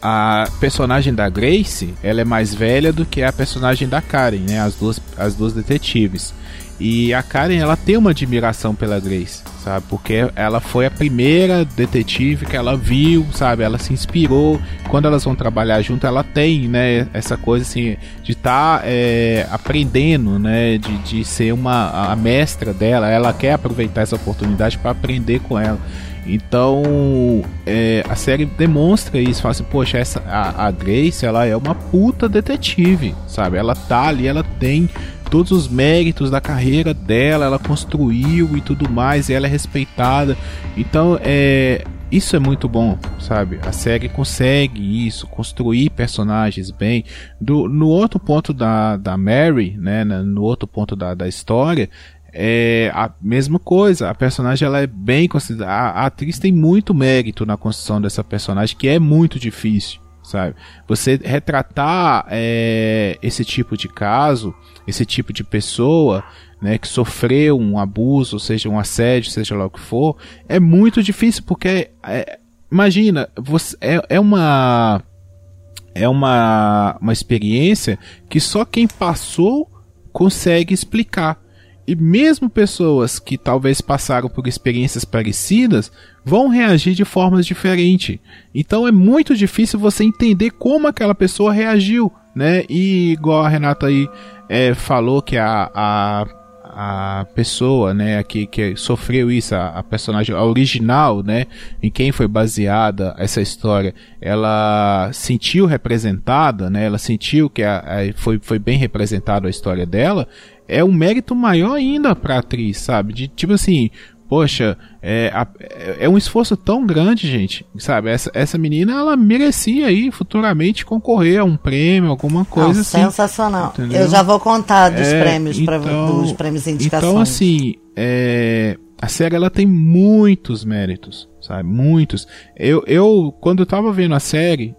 a personagem da Grace, ela é mais velha do que a personagem da Karen, né? As duas, as duas detetives. E a Karen, ela tem uma admiração pela Grace, sabe? Porque ela foi a primeira detetive que ela viu, sabe? Ela se inspirou. Quando elas vão trabalhar junto, ela tem, né? Essa coisa assim de estar tá, é, aprendendo, né? De, de ser uma a mestra dela. Ela quer aproveitar essa oportunidade para aprender com ela. Então, é, a série demonstra isso, fala assim, poxa, essa, a, a Grace, ela é uma puta detetive, sabe? Ela tá ali, ela tem todos os méritos da carreira dela, ela construiu e tudo mais, e ela é respeitada. Então, é, isso é muito bom, sabe? A série consegue isso, construir personagens bem. Do, no outro ponto da, da Mary, né, no outro ponto da, da história, é a mesma coisa. A personagem ela é bem considerada. A, atriz tem muito mérito na construção dessa personagem, que é muito difícil, sabe? Você retratar é, esse tipo de caso, esse tipo de pessoa, né, que sofreu um abuso, seja um assédio, seja lá o que for, é muito difícil porque é, imagina, você é, é uma é uma, uma experiência que só quem passou consegue explicar. E mesmo pessoas que talvez passaram por experiências parecidas vão reagir de formas diferentes. Então é muito difícil você entender como aquela pessoa reagiu, né? E igual a Renata aí é, falou que a, a, a pessoa, né, que, que sofreu isso, a, a, personagem a original, né, em quem foi baseada essa história, ela sentiu representada, né, ela sentiu que a, a, foi, foi bem representada a história dela, é um mérito maior ainda pra atriz, sabe? De tipo assim, poxa, é, é, é um esforço tão grande, gente, sabe? Essa, essa menina, ela merecia aí futuramente concorrer a um prêmio, alguma coisa Não, assim. Sensacional. Entendeu? Eu já vou contar dos é, prêmios, então, pra, dos prêmios e indicações. Então, assim, é, a série ela tem muitos méritos, sabe? Muitos. Eu, eu quando eu tava vendo a série,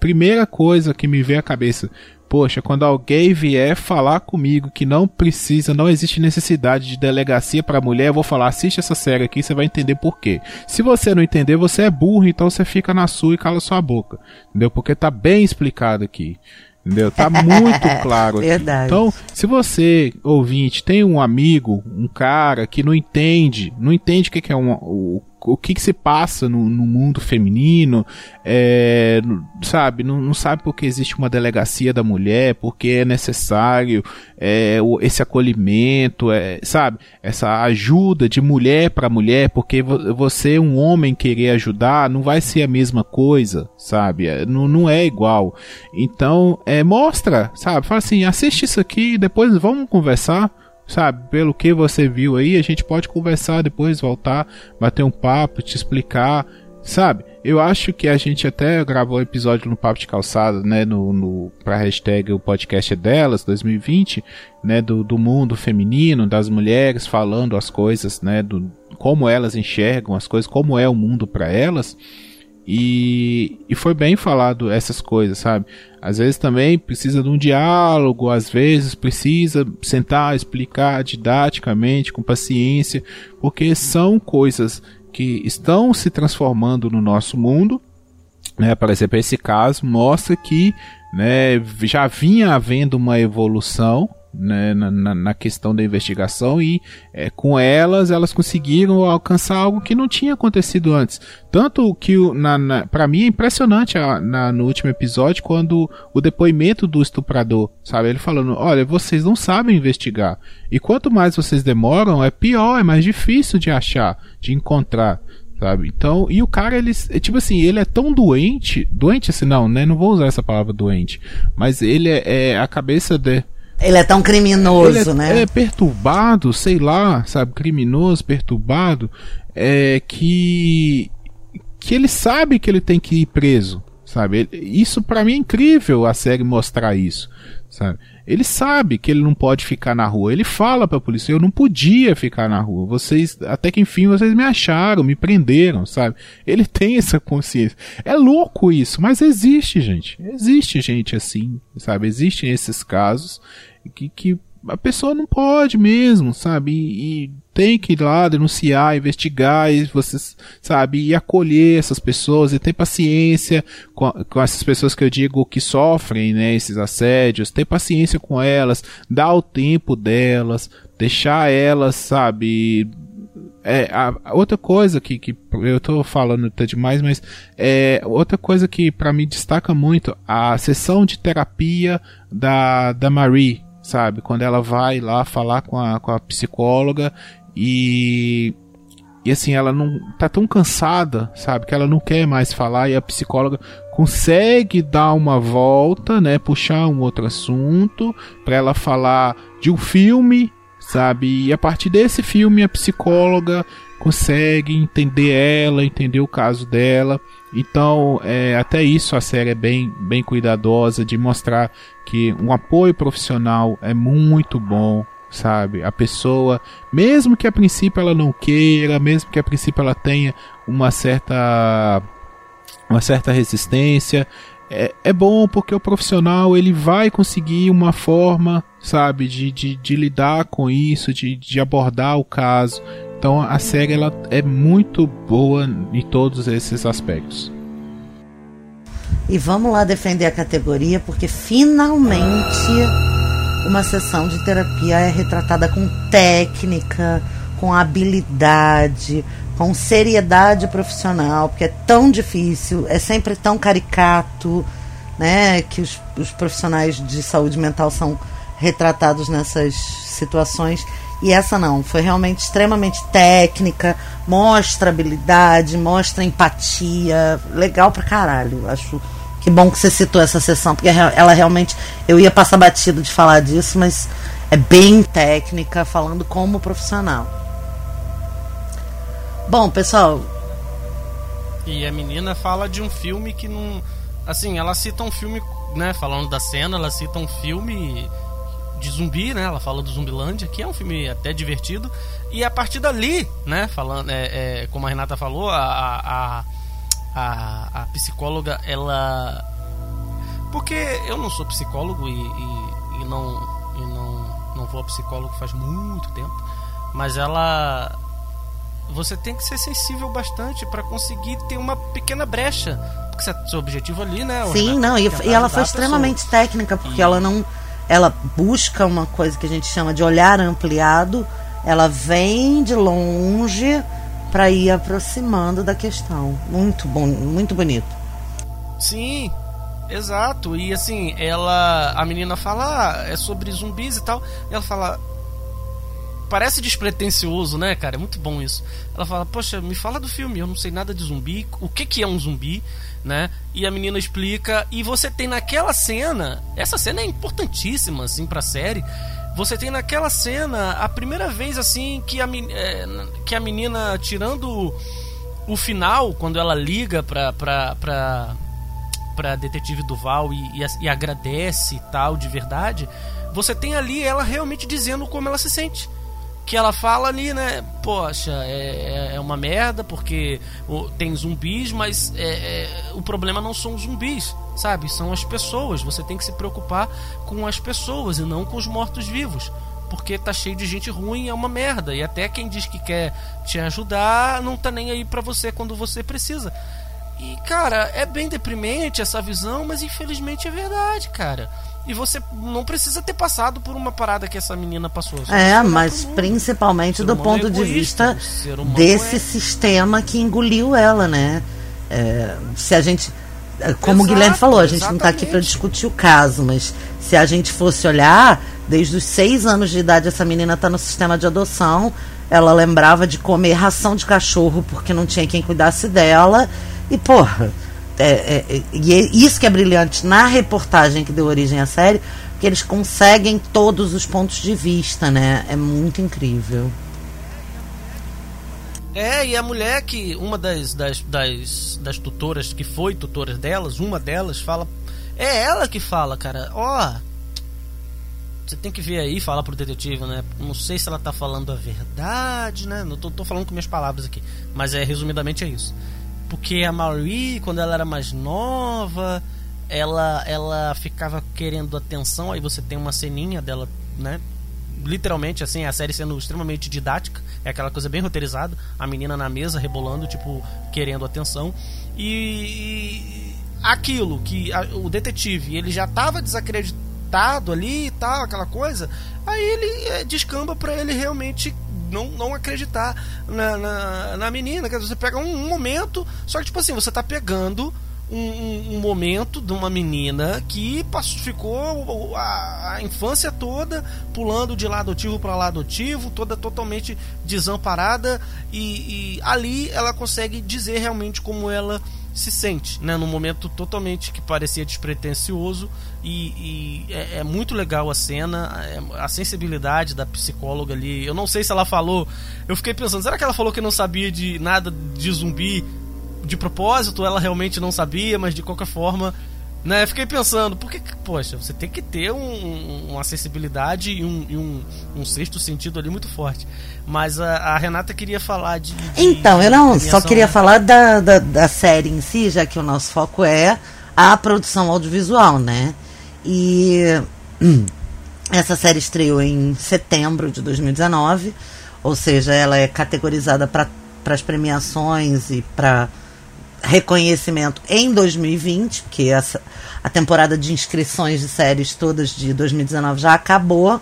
primeira coisa que me veio à cabeça, Poxa, quando alguém vier falar comigo que não precisa, não existe necessidade de delegacia para mulher, eu vou falar, assiste essa série aqui, você vai entender por quê. Se você não entender, você é burro, então você fica na sua e cala sua boca. Entendeu? Porque tá bem explicado aqui. Entendeu? Tá muito [laughs] claro aqui. Verdade. Então, se você, ouvinte, tem um amigo, um cara que não entende, não entende o que é um, o o que, que se passa no, no mundo feminino, é, sabe, não, não, sabe porque existe uma delegacia da mulher, porque é necessário é, esse acolhimento, é, sabe, essa ajuda de mulher para mulher, porque você, um homem, querer ajudar, não vai ser a mesma coisa, sabe, é, não, não é igual. Então, é, mostra, sabe, fala assim, assiste isso aqui, depois vamos conversar sabe, pelo que você viu aí, a gente pode conversar depois, voltar, bater um papo, te explicar, sabe? Eu acho que a gente até gravou um episódio no Papo de Calçada, né, no, no pra hashtag o podcast é delas, 2020, né, do, do mundo feminino, das mulheres falando as coisas, né, do como elas enxergam as coisas, como é o mundo para elas. E, e foi bem falado essas coisas, sabe? Às vezes também precisa de um diálogo, às vezes precisa sentar, explicar didaticamente, com paciência, porque são coisas que estão se transformando no nosso mundo. Né? Por exemplo, esse caso mostra que né, já vinha havendo uma evolução né, na, na, questão da investigação e é, com elas elas conseguiram alcançar algo que não tinha acontecido antes. Tanto que na, na para mim é impressionante a, na, no último episódio quando o depoimento do estuprador, sabe, ele falando, olha, vocês não sabem investigar e quanto mais vocês demoram é pior, é mais difícil de achar, de encontrar sabe? Então, e o cara, ele, é, tipo assim, ele é tão doente, doente assim, não, né? Não vou usar essa palavra doente, mas ele é, é a cabeça de, ele é tão criminoso, é, né? É perturbado, sei lá, sabe, criminoso, perturbado, é que que ele sabe que ele tem que ir preso, sabe? Isso para mim é incrível a série mostrar isso, sabe? Ele sabe que ele não pode ficar na rua. Ele fala pra polícia: eu não podia ficar na rua. Vocês, até que enfim, vocês me acharam, me prenderam, sabe? Ele [laughs] tem essa consciência. É louco isso, mas existe, gente. Existe gente assim, sabe? Existem esses casos que, que a pessoa não pode mesmo, sabe? E, e, tem que ir lá denunciar, investigar, e você, sabe, e acolher essas pessoas, e ter paciência com, com essas pessoas que eu digo que sofrem, né, esses assédios, ter paciência com elas, dar o tempo delas, deixar elas, sabe, é, a, a outra coisa que, que eu tô falando até demais, mas é outra coisa que para mim destaca muito a sessão de terapia da, da Marie, sabe? Quando ela vai lá falar com a, com a psicóloga e e assim, ela não tá tão cansada, sabe, que ela não quer mais falar e a psicóloga consegue dar uma volta, né, puxar um outro assunto para ela falar de um filme sabe? E a partir desse filme a psicóloga consegue entender ela, entender o caso dela. Então, é, até isso a série é bem, bem cuidadosa de mostrar que um apoio profissional é muito bom, sabe? A pessoa, mesmo que a princípio ela não queira, mesmo que a princípio ela tenha uma certa uma certa resistência, é, é bom porque o profissional ele vai conseguir uma forma, sabe, de, de, de lidar com isso, de, de abordar o caso. Então a série ela é muito boa em todos esses aspectos. E vamos lá defender a categoria porque finalmente uma sessão de terapia é retratada com técnica, com habilidade, com seriedade profissional, porque é tão difícil, é sempre tão caricato, né, que os, os profissionais de saúde mental são retratados nessas situações. E essa não, foi realmente extremamente técnica, mostra habilidade, mostra empatia, legal pra caralho. Acho que bom que você citou essa sessão, porque ela realmente. Eu ia passar batido de falar disso, mas é bem técnica, falando como profissional. Bom, pessoal. E a menina fala de um filme que não. Assim, ela cita um filme, né? Falando da cena, ela cita um filme de zumbi, né? Ela fala do Zumbilândia, que é um filme até divertido. E a partir dali, né? Falando, é, é como a Renata falou, a, a, a, a, psicóloga, ela. Porque eu não sou psicólogo e, e, e não, e não, não vou a psicólogo faz muito tempo. Mas ela você tem que ser sensível bastante para conseguir ter uma pequena brecha. Porque seu objetivo ali, né? Sim, não, e, e ela foi extremamente técnica, porque e... ela não. Ela busca uma coisa que a gente chama de olhar ampliado. Ela vem de longe para ir aproximando da questão. Muito bom, muito bonito. Sim, exato. E assim, ela. A menina fala, ah, é sobre zumbis e tal. E ela fala, parece despretensioso, né, cara? É muito bom isso. Ela fala, poxa, me fala do filme, eu não sei nada de zumbi, o que, que é um zumbi, né? E a menina explica, e você tem naquela cena, essa cena é importantíssima, assim, pra série. Você tem naquela cena a primeira vez, assim, que a, é, que a menina, tirando o, final, quando ela liga pra, pra, pra, pra detetive Duval e, e, e agradece e tal, de verdade, você tem ali ela realmente dizendo como ela se sente que ela fala ali, né? Poxa, é, é, é uma merda porque tem zumbis, mas é, é, o problema não são os zumbis, sabe? São as pessoas. Você tem que se preocupar com as pessoas e não com os mortos-vivos. Porque tá cheio de gente ruim é uma merda. E até quem diz que quer te ajudar não tá nem aí pra você quando você precisa. E, cara, é bem deprimente essa visão, mas infelizmente é verdade, cara. E você não precisa ter passado por uma parada que essa menina passou. É, mas principalmente do ponto é de vista desse é... sistema que engoliu ela, né? É, se a gente. É, como Exato, o Guilherme falou, a gente exatamente. não está aqui para discutir o caso, mas se a gente fosse olhar, desde os seis anos de idade essa menina está no sistema de adoção. Ela lembrava de comer ração de cachorro porque não tinha quem cuidasse dela. E, porra, é, é, e é isso que é brilhante na reportagem que deu origem à série, que eles conseguem todos os pontos de vista, né? É muito incrível. É, e a mulher que, uma das, das, das, das tutoras que foi tutora delas, uma delas fala. É ela que fala, cara, ó. Oh, você tem que ver aí, falar pro detetive, né? Não sei se ela tá falando a verdade, né? Não tô, tô falando com minhas palavras aqui. Mas é resumidamente é isso. Porque a Marie, quando ela era mais nova, ela ela ficava querendo atenção, aí você tem uma ceninha dela, né, literalmente, assim, a série sendo extremamente didática, é aquela coisa bem roteirizada, a menina na mesa rebolando, tipo, querendo atenção. E aquilo que a, o detetive, ele já estava desacreditado ali e tal, aquela coisa, aí ele é, descamba para ele realmente não, não acreditar na, na, na menina. Quer dizer, você pega um, um momento, só que tipo assim, você tá pegando um, um, momento de uma menina que passou, ficou a, a, infância toda pulando de lado ativo para lado ativo, toda totalmente desamparada e, e, ali ela consegue dizer realmente como ela se sente, né, num momento totalmente que parecia despretensioso e, e é, é, muito legal a cena, é, a sensibilidade da psicóloga ali. Eu não sei se ela falou, eu fiquei pensando, será que ela falou que não sabia de nada de zumbi de propósito, ela realmente não sabia, mas de qualquer forma, né? Fiquei pensando, porque, poxa, você tem que ter um, uma acessibilidade e, um, e um, um, sexto sentido ali muito forte. Mas a, a Renata queria falar de. de então, eu não só queria né? falar da, da, da, série em si, já que o nosso foco é a produção audiovisual, né? E hum, [clears throat] essa série estreou em setembro de 2019, ou seja, ela é categorizada para as premiações e para reconhecimento em 2020, porque essa, a temporada de inscrições de séries todas de 2019 já acabou.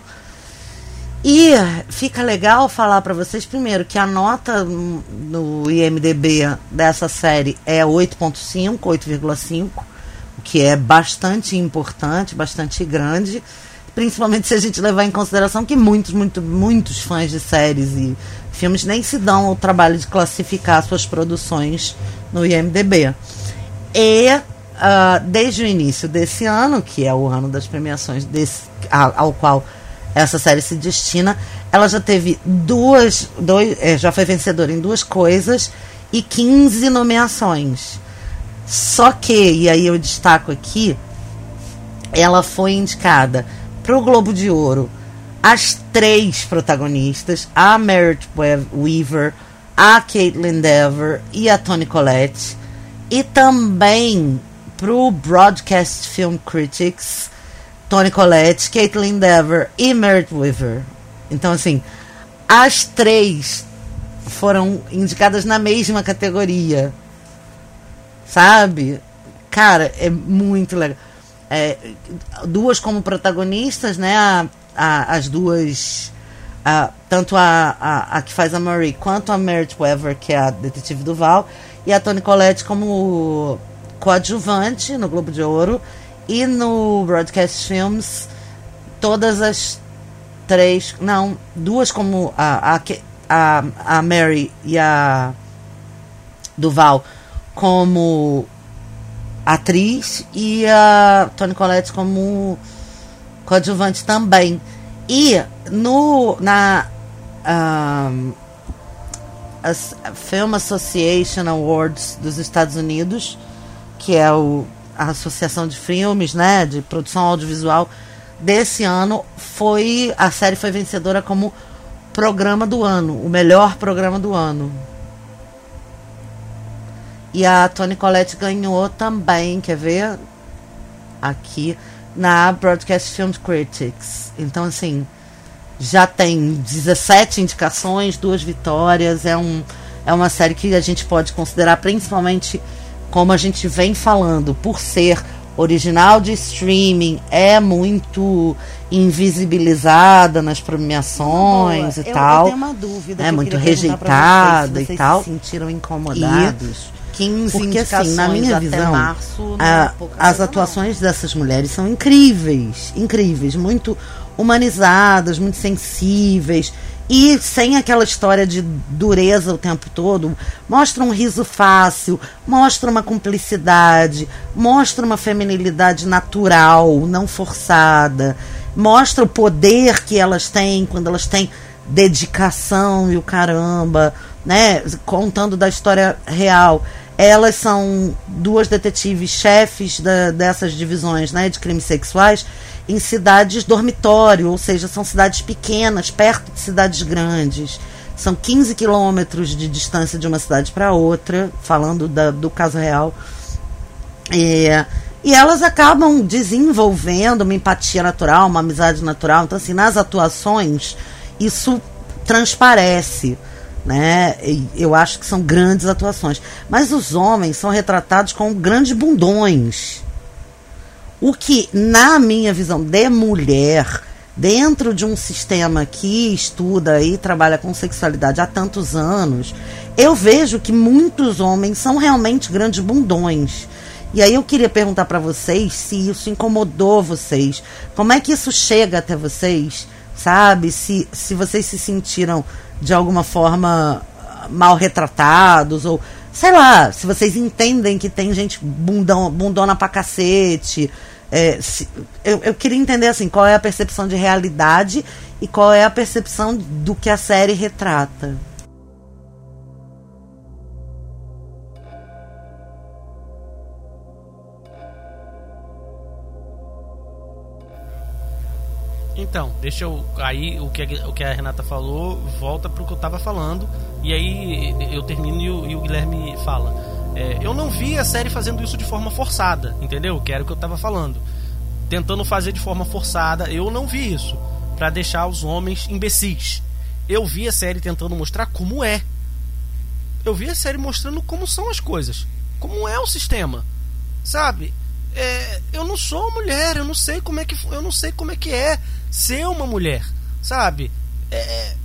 E fica legal falar para vocês primeiro que a nota no IMDb dessa série é 8.5, 8,5, o que é bastante importante, bastante grande, principalmente se a gente levar em consideração que muitos, muito, muitos fãs de séries e filmes nem se dão ao trabalho de classificar suas produções no IMDB. E uh, desde o início desse ano, que é o ano das premiações desse, ao, ao qual essa série se destina, ela já teve duas, dois, é, já foi vencedora em duas coisas e 15 nomeações. Só que, e aí eu destaco aqui, ela foi indicada para o Globo de Ouro as três protagonistas, a Merit Weaver, a Caitlin Dever e a Toni Collette. E também para o Broadcast Film Critics, Toni Collette, Caitlin Dever e Merit Weaver. Então, assim, as três foram indicadas na mesma categoria. Sabe? Cara, é muito legal. É, duas como protagonistas, né? A, a, as duas a, tanto a, a, a, que faz a Marie quanto a Merit Weaver, que é a detetive do Val, e a Toni Collette como coadjuvante no Globo de Ouro e no Broadcast Films. Todas as três, não, duas como a, a, a, Mary e a Duval como atriz e a Toni Collette como coadjuvante também. E no, na um, Film Association Awards dos Estados Unidos, que é o, a associação de filmes, né, de produção audiovisual desse ano, foi a série foi vencedora como programa do ano, o melhor programa do ano. E a Toni Collette ganhou também, quer ver? Aqui na Broadcast Film Critics. Então, assim, já tem 17 indicações, duas vitórias. É, um, é uma série que a gente pode considerar, principalmente como a gente vem falando, por ser original de streaming, é muito invisibilizada nas premiações e eu, tal. Eu tenho uma dúvida. É muito rejeitada vocês, e tal. Se sentiram incomodados? E, 15 Porque, assim, na minha visão, março, a, as atuações não. dessas mulheres são incríveis, incríveis, muito humanizadas, muito sensíveis e sem aquela história de dureza o tempo todo. Mostra um riso fácil, mostra uma cumplicidade, mostra uma feminilidade natural, não forçada, mostra o poder que elas têm quando elas têm dedicação e o caramba, né? Contando da história real. Elas são duas detetives chefes da, dessas divisões né, de crimes sexuais em cidades dormitório, ou seja, são cidades pequenas, perto de cidades grandes. São 15 quilômetros de distância de uma cidade para outra, falando da, do caso real. E elas acabam desenvolvendo uma empatia natural, uma amizade natural. Então, assim, nas atuações, isso transparece. Né? Eu acho que são grandes atuações. Mas os homens são retratados como grandes bundões. O que, na minha visão de mulher, dentro de um sistema que estuda e trabalha com sexualidade há tantos anos, eu vejo que muitos homens são realmente grandes bundões. E aí eu queria perguntar para vocês se isso incomodou vocês. Como é que isso chega até vocês? Sabe? Se, se vocês se sentiram de alguma forma mal retratados ou sei lá, se vocês entendem que tem gente bundão, bundona pra cacete. É, se, eu, eu queria entender assim, qual é a percepção de realidade e qual é a percepção do que a série retrata. Então, deixa eu. Aí o que, a, o que a Renata falou volta pro que eu tava falando. E aí eu termino e o, e o Guilherme fala. É, eu não vi a série fazendo isso de forma forçada, entendeu? Que era o que eu tava falando. Tentando fazer de forma forçada, eu não vi isso. para deixar os homens imbecis. Eu vi a série tentando mostrar como é. Eu vi a série mostrando como são as coisas. Como é o sistema. Sabe? É, eu não sou mulher, eu não sei como é que eu não sei como é que é ser uma mulher, sabe? É, é,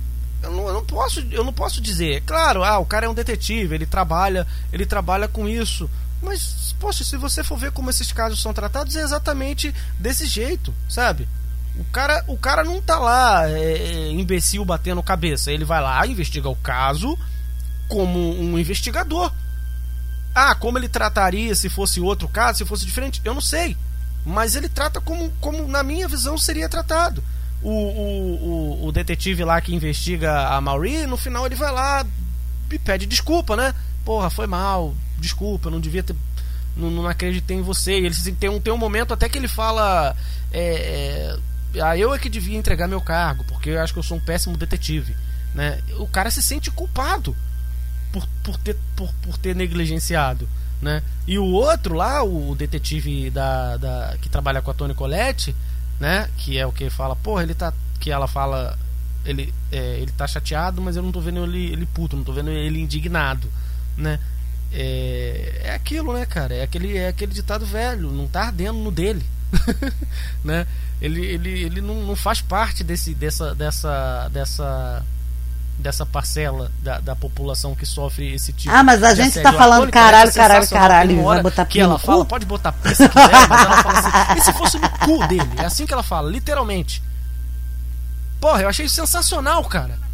eu, não, eu, não, posso, eu não posso dizer. Claro, ah, o cara é um detetive, ele trabalha, ele trabalha com isso. Mas, poxa, se você for ver como esses casos são tratados, é exatamente desse jeito, sabe? O cara, o cara não tá lá é, é imbecil batendo cabeça. Ele vai lá, investiga o caso como um investigador. Ah, como ele trataria se fosse outro caso, se fosse diferente? Eu não sei. Mas ele trata como, como na minha visão, seria tratado. O, o, o, o detetive lá que investiga a Mauri, no final ele vai lá e pede desculpa, né? Porra, foi mal, desculpa, não devia ter. Não, não acreditei em você. E ele tem um, tem um momento até que ele fala. É, é, ah, eu é que devia entregar meu cargo, porque eu acho que eu sou um péssimo detetive. Né? O cara se sente culpado por, por, ter, por, por ter negligenciado. Né? E o outro lá, o detetive da, da que trabalha com a Tony Colette, né? Que é o que fala, porra, ele tá. Que ela fala. Ele, é, ele tá chateado, mas eu não tô vendo ele, ele puto, não tô vendo ele indignado, né? É, é aquilo, né, cara? É aquele, é aquele ditado velho, não tá ardendo no dele. [laughs] né? Ele, ele, ele não, não faz parte desse, dessa, dessa, dessa dessa parcela da, da população que sofre esse tipo Ah, mas a gente tá falando caralho, caralho, caralho, vai botar que ela fala, pode botar P se quiser, mas ela fala assim, [laughs] e se fosse no cu dele? É assim que ela fala, literalmente. Porra, eu achei sensacional, cara.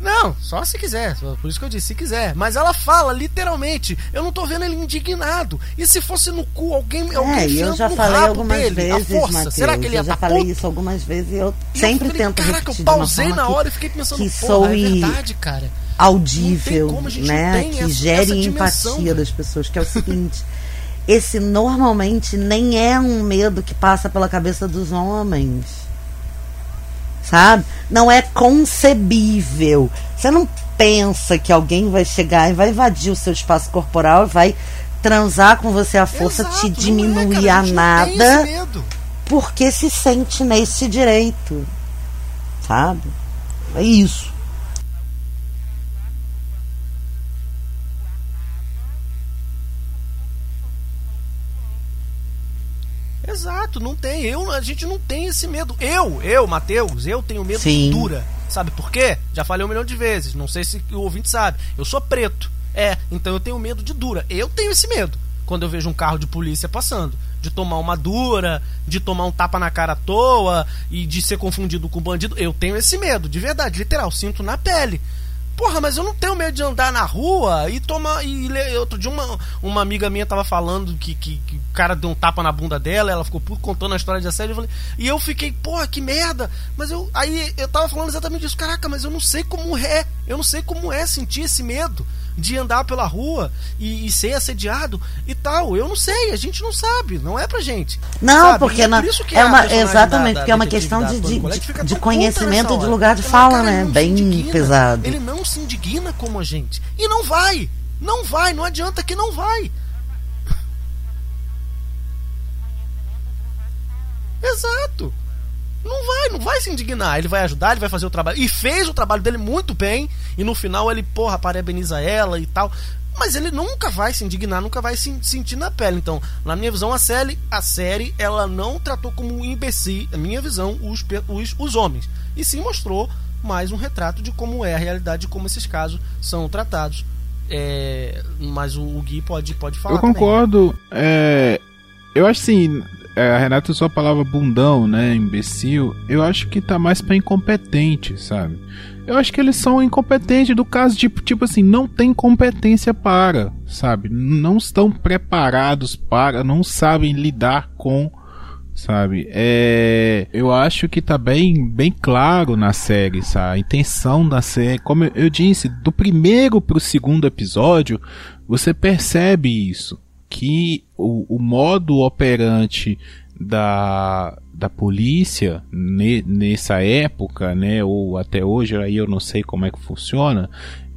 Não, só se quiser. Por isso que eu disse, se quiser. Mas ela fala, literalmente. Eu não tô vendo ele indignado. E se fosse no cu, alguém. É, alguém eu já falei algumas dele, vezes, Mateus, Será que ele ia Eu já tá falei puto? isso algumas vezes e eu E sempre eu falei, tento Caraca, repetir eu de uma pausei na que- hora e fiquei pensando, que soe é verdade, cara. audível, a né? que essa- gere essa dimensão, empatia das pessoas, que é o seguinte. Esse normalmente nem é um medo que passa pela cabeça dos homens. Sabe? Não é concebível. Você não pensa que alguém vai chegar e vai invadir o seu espaço corporal e vai transar com você à força, Exato, te não é, diminuir cara, a a nada, porque se sente nesse direito. Sabe? É isso. Exato, não tem. Eu, a gente não tem esse medo. Eu, eu, Matheus, eu tenho medo Sim. de dura. Sabe por quê? Já falei um milhão de vezes. Não sei se o ouvinte sabe. Eu sou preto. É, então eu tenho medo de dura. Eu tenho esse medo. Quando eu vejo um carro de polícia passando. De tomar uma dura, de tomar um tapa na cara à toa e de ser confundido com bandido. Eu tenho esse medo, de verdade, literal. Sinto na pele. Porra, mas eu não tenho medo de andar na rua e tomar. E outro dia uma, uma amiga minha tava falando que, que, que o cara deu um tapa na bunda dela, ela ficou contando a história de assédio. Eu falei, e eu fiquei, porra, que merda! Mas eu. Aí eu tava falando exatamente isso, caraca, mas eu não sei como é. Eu não sei como é sentir esse medo de andar pela rua e, e, ser assediado e tal. Eu não sei, a gente não sabe, não é pra gente. Não, sabe? porque é na, por que é uma, exatamente, da porque é uma questão de, de, de, de conhecimento de lugar de fala, cara, né? Bem indigna, pesado. Ele não se indigna como a gente. E não vai! Não vai, não adianta que não vai. [laughs] Exato. Não vai, não vai se indignar. Ele vai ajudar, ele vai fazer o trabalho. E fez o trabalho dele muito bem. E no final ele, porra, parabeniza ela e tal. Mas ele nunca vai se indignar, nunca vai se sentir na pele. Então, na minha visão, a série, a série ela não tratou como um imbecil, na minha visão, os, os, os homens. E sim mostrou mais um retrato de como é a realidade, de como esses casos são tratados. É, mas o, o, Gui pode, pode falar. Eu concordo. É, eu acho assim, é, a Renata usou a palavra bundão, né? Imbecil. Eu acho que tá mais pra incompetente, sabe? Eu acho que eles são incompetentes do caso de, tipo assim, não tem competência para, sabe? Não estão preparados para, não sabem lidar com, sabe? É, eu acho que tá bem, bem claro na série, sabe? A intenção da série, como eu disse, do primeiro pro segundo episódio, você percebe isso que o, o modo operante da, da polícia ne, nessa época, né, ou até hoje, aí eu não sei como é que funciona,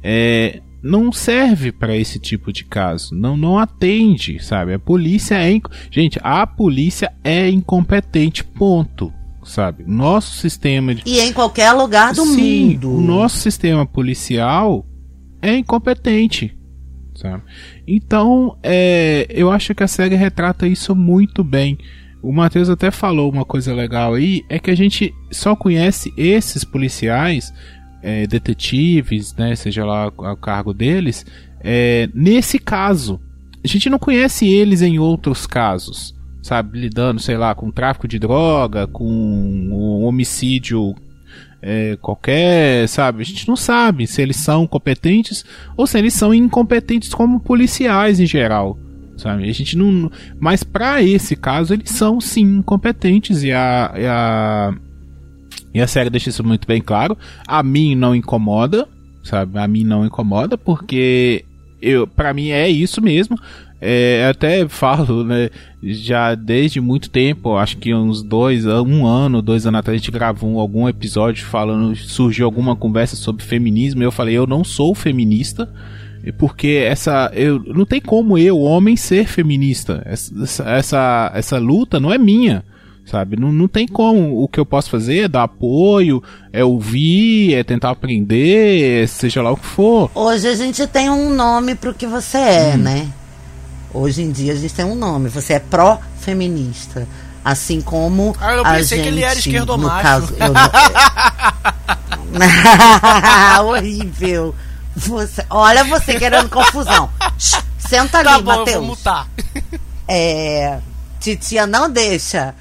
é, não serve para esse tipo de caso, não não atende, sabe? A polícia é, gente, a polícia é incompetente, ponto, sabe? Nosso sistema de... e em qualquer lugar do Sim, mundo, o nosso sistema policial é incompetente, sabe? Então, é, eu acho que a série retrata isso muito bem. O Matheus até falou uma coisa legal aí, é que a gente só conhece esses policiais, é, detetives, né, seja lá o cargo deles, é, nesse caso. A gente não conhece eles em outros casos, sabe, lidando, sei lá, com tráfico de droga, com um homicídio é, qualquer, sabe? A gente não sabe se eles são competentes ou se eles são incompetentes como policiais em geral, sabe? A gente não, mas para esse caso eles são sim incompetentes e a, e a e a série deixa isso muito bem claro. A mim não incomoda, sabe? A mim não incomoda porque eu, para mim é isso mesmo. É, até falo, né, já desde muito tempo, acho que uns dois, um ano, dois anos atrás, a gente gravou algum episódio falando, surgiu alguma conversa sobre feminismo, e eu falei, eu não sou feminista, porque essa, eu, não tem como eu, homem, ser feminista, essa, essa, essa luta não é minha, sabe? Não, não tem como. O que eu posso fazer é dar apoio, é ouvir, é tentar aprender, seja lá o que for. Hoje a gente tem um nome pro que você é, hum. né? Hoje em dia a gente tem um nome. Você é pró-feminista. Assim como. Ah, eu pensei gente, que ele era esquerdomacho. Caso, eu não... [laughs] Horrível. Você, olha você querendo confusão. Senta ali, tá bom, Matheus. Eu vou mutar. É, titia não deixa.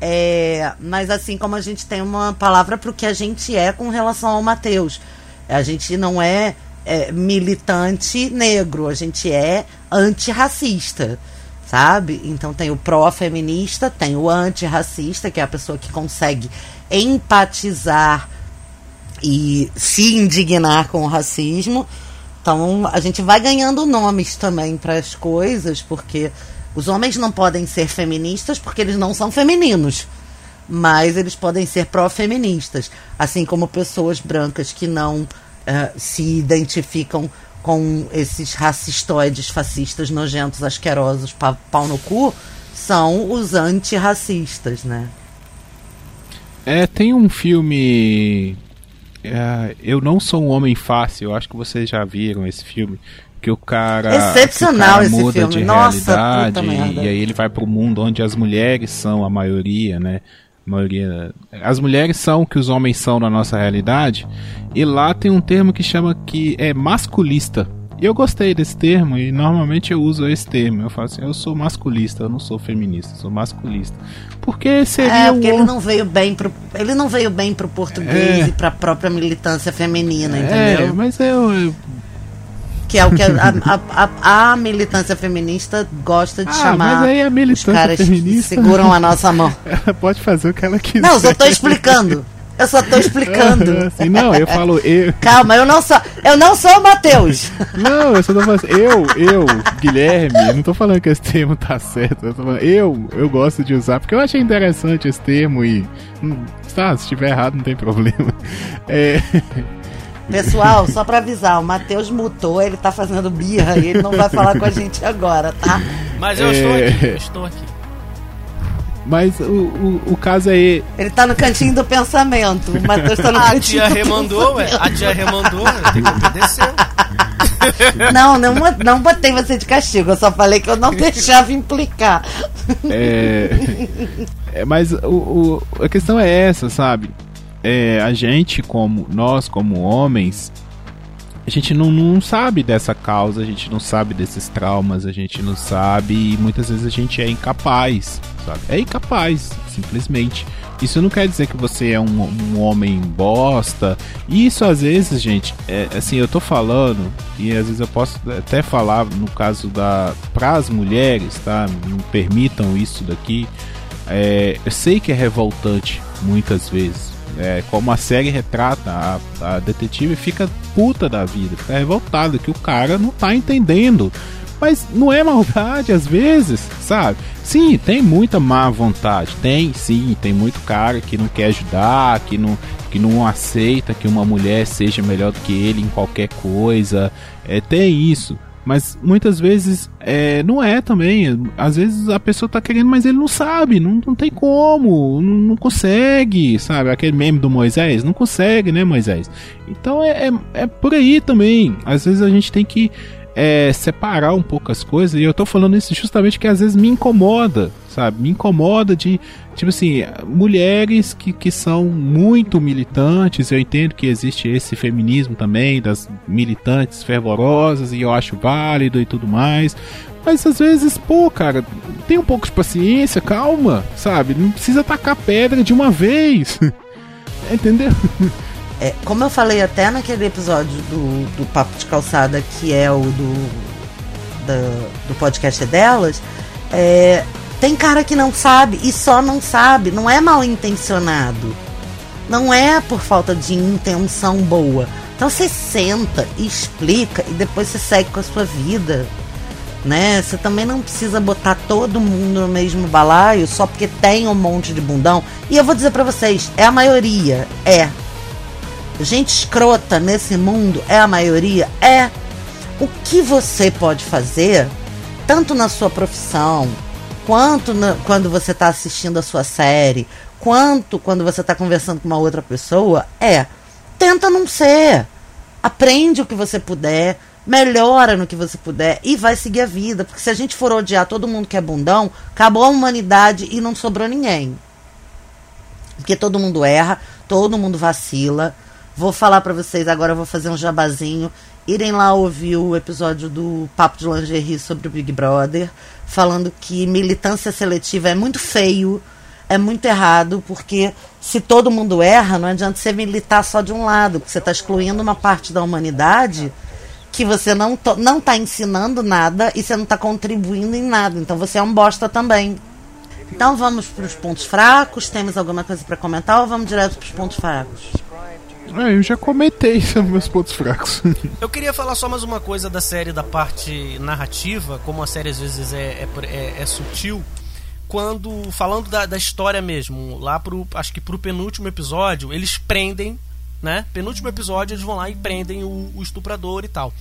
É, mas assim como a gente tem uma palavra para o que a gente é com relação ao Matheus. A gente não é é, militante negro, a gente é antirracista, sabe? Então tem o pró-feminista, tem o antirracista, que é a pessoa que consegue empatizar e se indignar com o racismo. Então a gente vai ganhando nomes também para as coisas, porque os homens não podem ser feministas porque eles não são femininos. Mas eles podem ser pró-feministas, assim como pessoas brancas que não uh, se identificam com esses racistoides, fascistas, nojentos, asquerosos, pa pau no cu, são os antirracistas, né? É, tem um filme. É, eu não sou um homem fácil, eu acho que vocês já viram esse filme. Que o cara, Excepcional que o cara muda filme. de Nossa, realidade e aí ele vai pro mundo onde as mulheres são a maioria, né? Maioria. As mulheres são o que os homens são na nossa realidade. E lá tem um termo que chama que é masculista. E eu gostei desse termo e normalmente eu uso esse termo. Eu falo assim, eu sou masculista, eu não sou feminista, eu sou masculista. Porque seria É, porque ele não veio bem pro ele não veio bem pro português É. e pra própria militância feminina, É, entendeu? mas eu, eu Que é o que a, [laughs] a, a- a militância feminista gosta de Ah, chamar mas aí a os militância caras que feminista seguram a nossa mão. [laughs] ela pode fazer o que ela quiser. Não, eu só tô explicando. Eu só tô explicando. [laughs] Assim, não, eu falo eu. Calma, eu não sou, eu não sou o Matheus. Não, eu só tô falando assim, eu, eu, Guilherme, eu não tô falando que esse termo tá certo. Eu, falando, eu, eu gosto de usar, porque eu achei interessante esse termo e. hum, Tá, se estiver errado não tem problema. É, Pessoal, só pra avisar, o Matheus mutou, ele tá fazendo birra e ele não vai falar com a gente agora, tá? Mas eu É. estou aqui, eu estou aqui. Mas o, o, o caso é. Ele tá no cantinho do pensamento. O Matheus tá no A cantinho tia do remandou, ué. A tia remandou, ué. Tem que obedecer. [laughs] Não, não, não botei você de castigo. Eu só falei que eu não deixava implicar. É, é, mas o, o- a questão é essa, sabe? É, a gente, como nós, como homens, a gente não, não sabe dessa causa, a gente não sabe desses traumas, a gente não sabe e muitas vezes a gente é incapaz, sabe? É incapaz, simplesmente. Isso não quer dizer que você é um, um homem bosta. Isso às vezes, gente, é, assim, eu tô falando, e às vezes eu posso até falar no caso da. pras mulheres, tá? Me permitam isso daqui. É, eu sei que é revoltante muitas vezes. É, como a série retrata, a, a detetive fica puta da vida, fica revoltada que o cara não tá entendendo. Mas não é maldade às vezes, sabe? Sim, tem muita má vontade. Tem, sim, tem muito cara que não quer ajudar, que não, que não aceita que uma mulher seja melhor do que ele em qualquer coisa. É, tem isso. Mas muitas vezes é, não é também. Às vezes a pessoa tá querendo, mas ele não sabe, não, não tem como, não, não consegue, sabe? Aquele meme do Moisés, não consegue, né, Moisés? Então é, é, é por aí também. Às vezes a gente tem que é, separar um pouco as coisas, e eu tô falando isso justamente que às vezes me incomoda, sabe? Me incomoda de, tipo assim, mulheres que, que são muito militantes, eu entendo que existe esse feminismo também, das militantes fervorosas, e eu acho válido e tudo mais, mas às vezes, pô, cara, tem um pouco de paciência, calma, sabe? Não precisa tacar pedra de uma vez. [laughs] Entendeu? É, como eu falei até naquele episódio do, do Papo de Calçada, que é o do, da- do podcast delas, é, tem cara que não sabe e só não sabe, não é mal intencionado. Não é por falta de intenção boa. Então você senta e explica e depois você segue com a sua vida. Né? Você também não precisa botar todo mundo no mesmo balaio só porque tem um monte de bundão. E eu vou dizer pra vocês, é a maioria, é. Gente escrota nesse mundo é a maioria, é. O que você pode fazer, tanto na sua profissão, quanto na- quando você está assistindo a sua série, quanto quando você está conversando com uma outra pessoa, é tenta não ser. Aprende o que você puder, melhora no que você puder e vai seguir a vida. Porque se a gente for odiar todo mundo que é bundão, acabou a humanidade e não sobrou ninguém. Porque todo mundo erra, todo mundo vacila. Vou falar pra vocês agora, vou fazer um jabazinho. Irem lá ouvir o episódio do Papo de Lingerie sobre o Big Brother, falando que militância seletiva é muito feio, é muito errado, porque se todo mundo erra, não adianta você militar só de um lado, porque você está excluindo uma parte da humanidade que você não, não tá ensinando nada e você não está contribuindo em nada. Então você é um bosta também. Então vamos para os pontos fracos. Temos alguma coisa para comentar ou vamos direto para os pontos fracos? Ah, eu já comentei [laughs] sobre meus pontos fracos. [laughs] Eu queria falar só mais uma coisa da série, da parte narrativa, como a série às vezes é, é, é- é sutil. Quando, falando da, da história mesmo, lá pro, acho que pro penúltimo episódio, eles prendem, né? Penúltimo episódio, eles vão lá e prendem o, o estuprador e tal.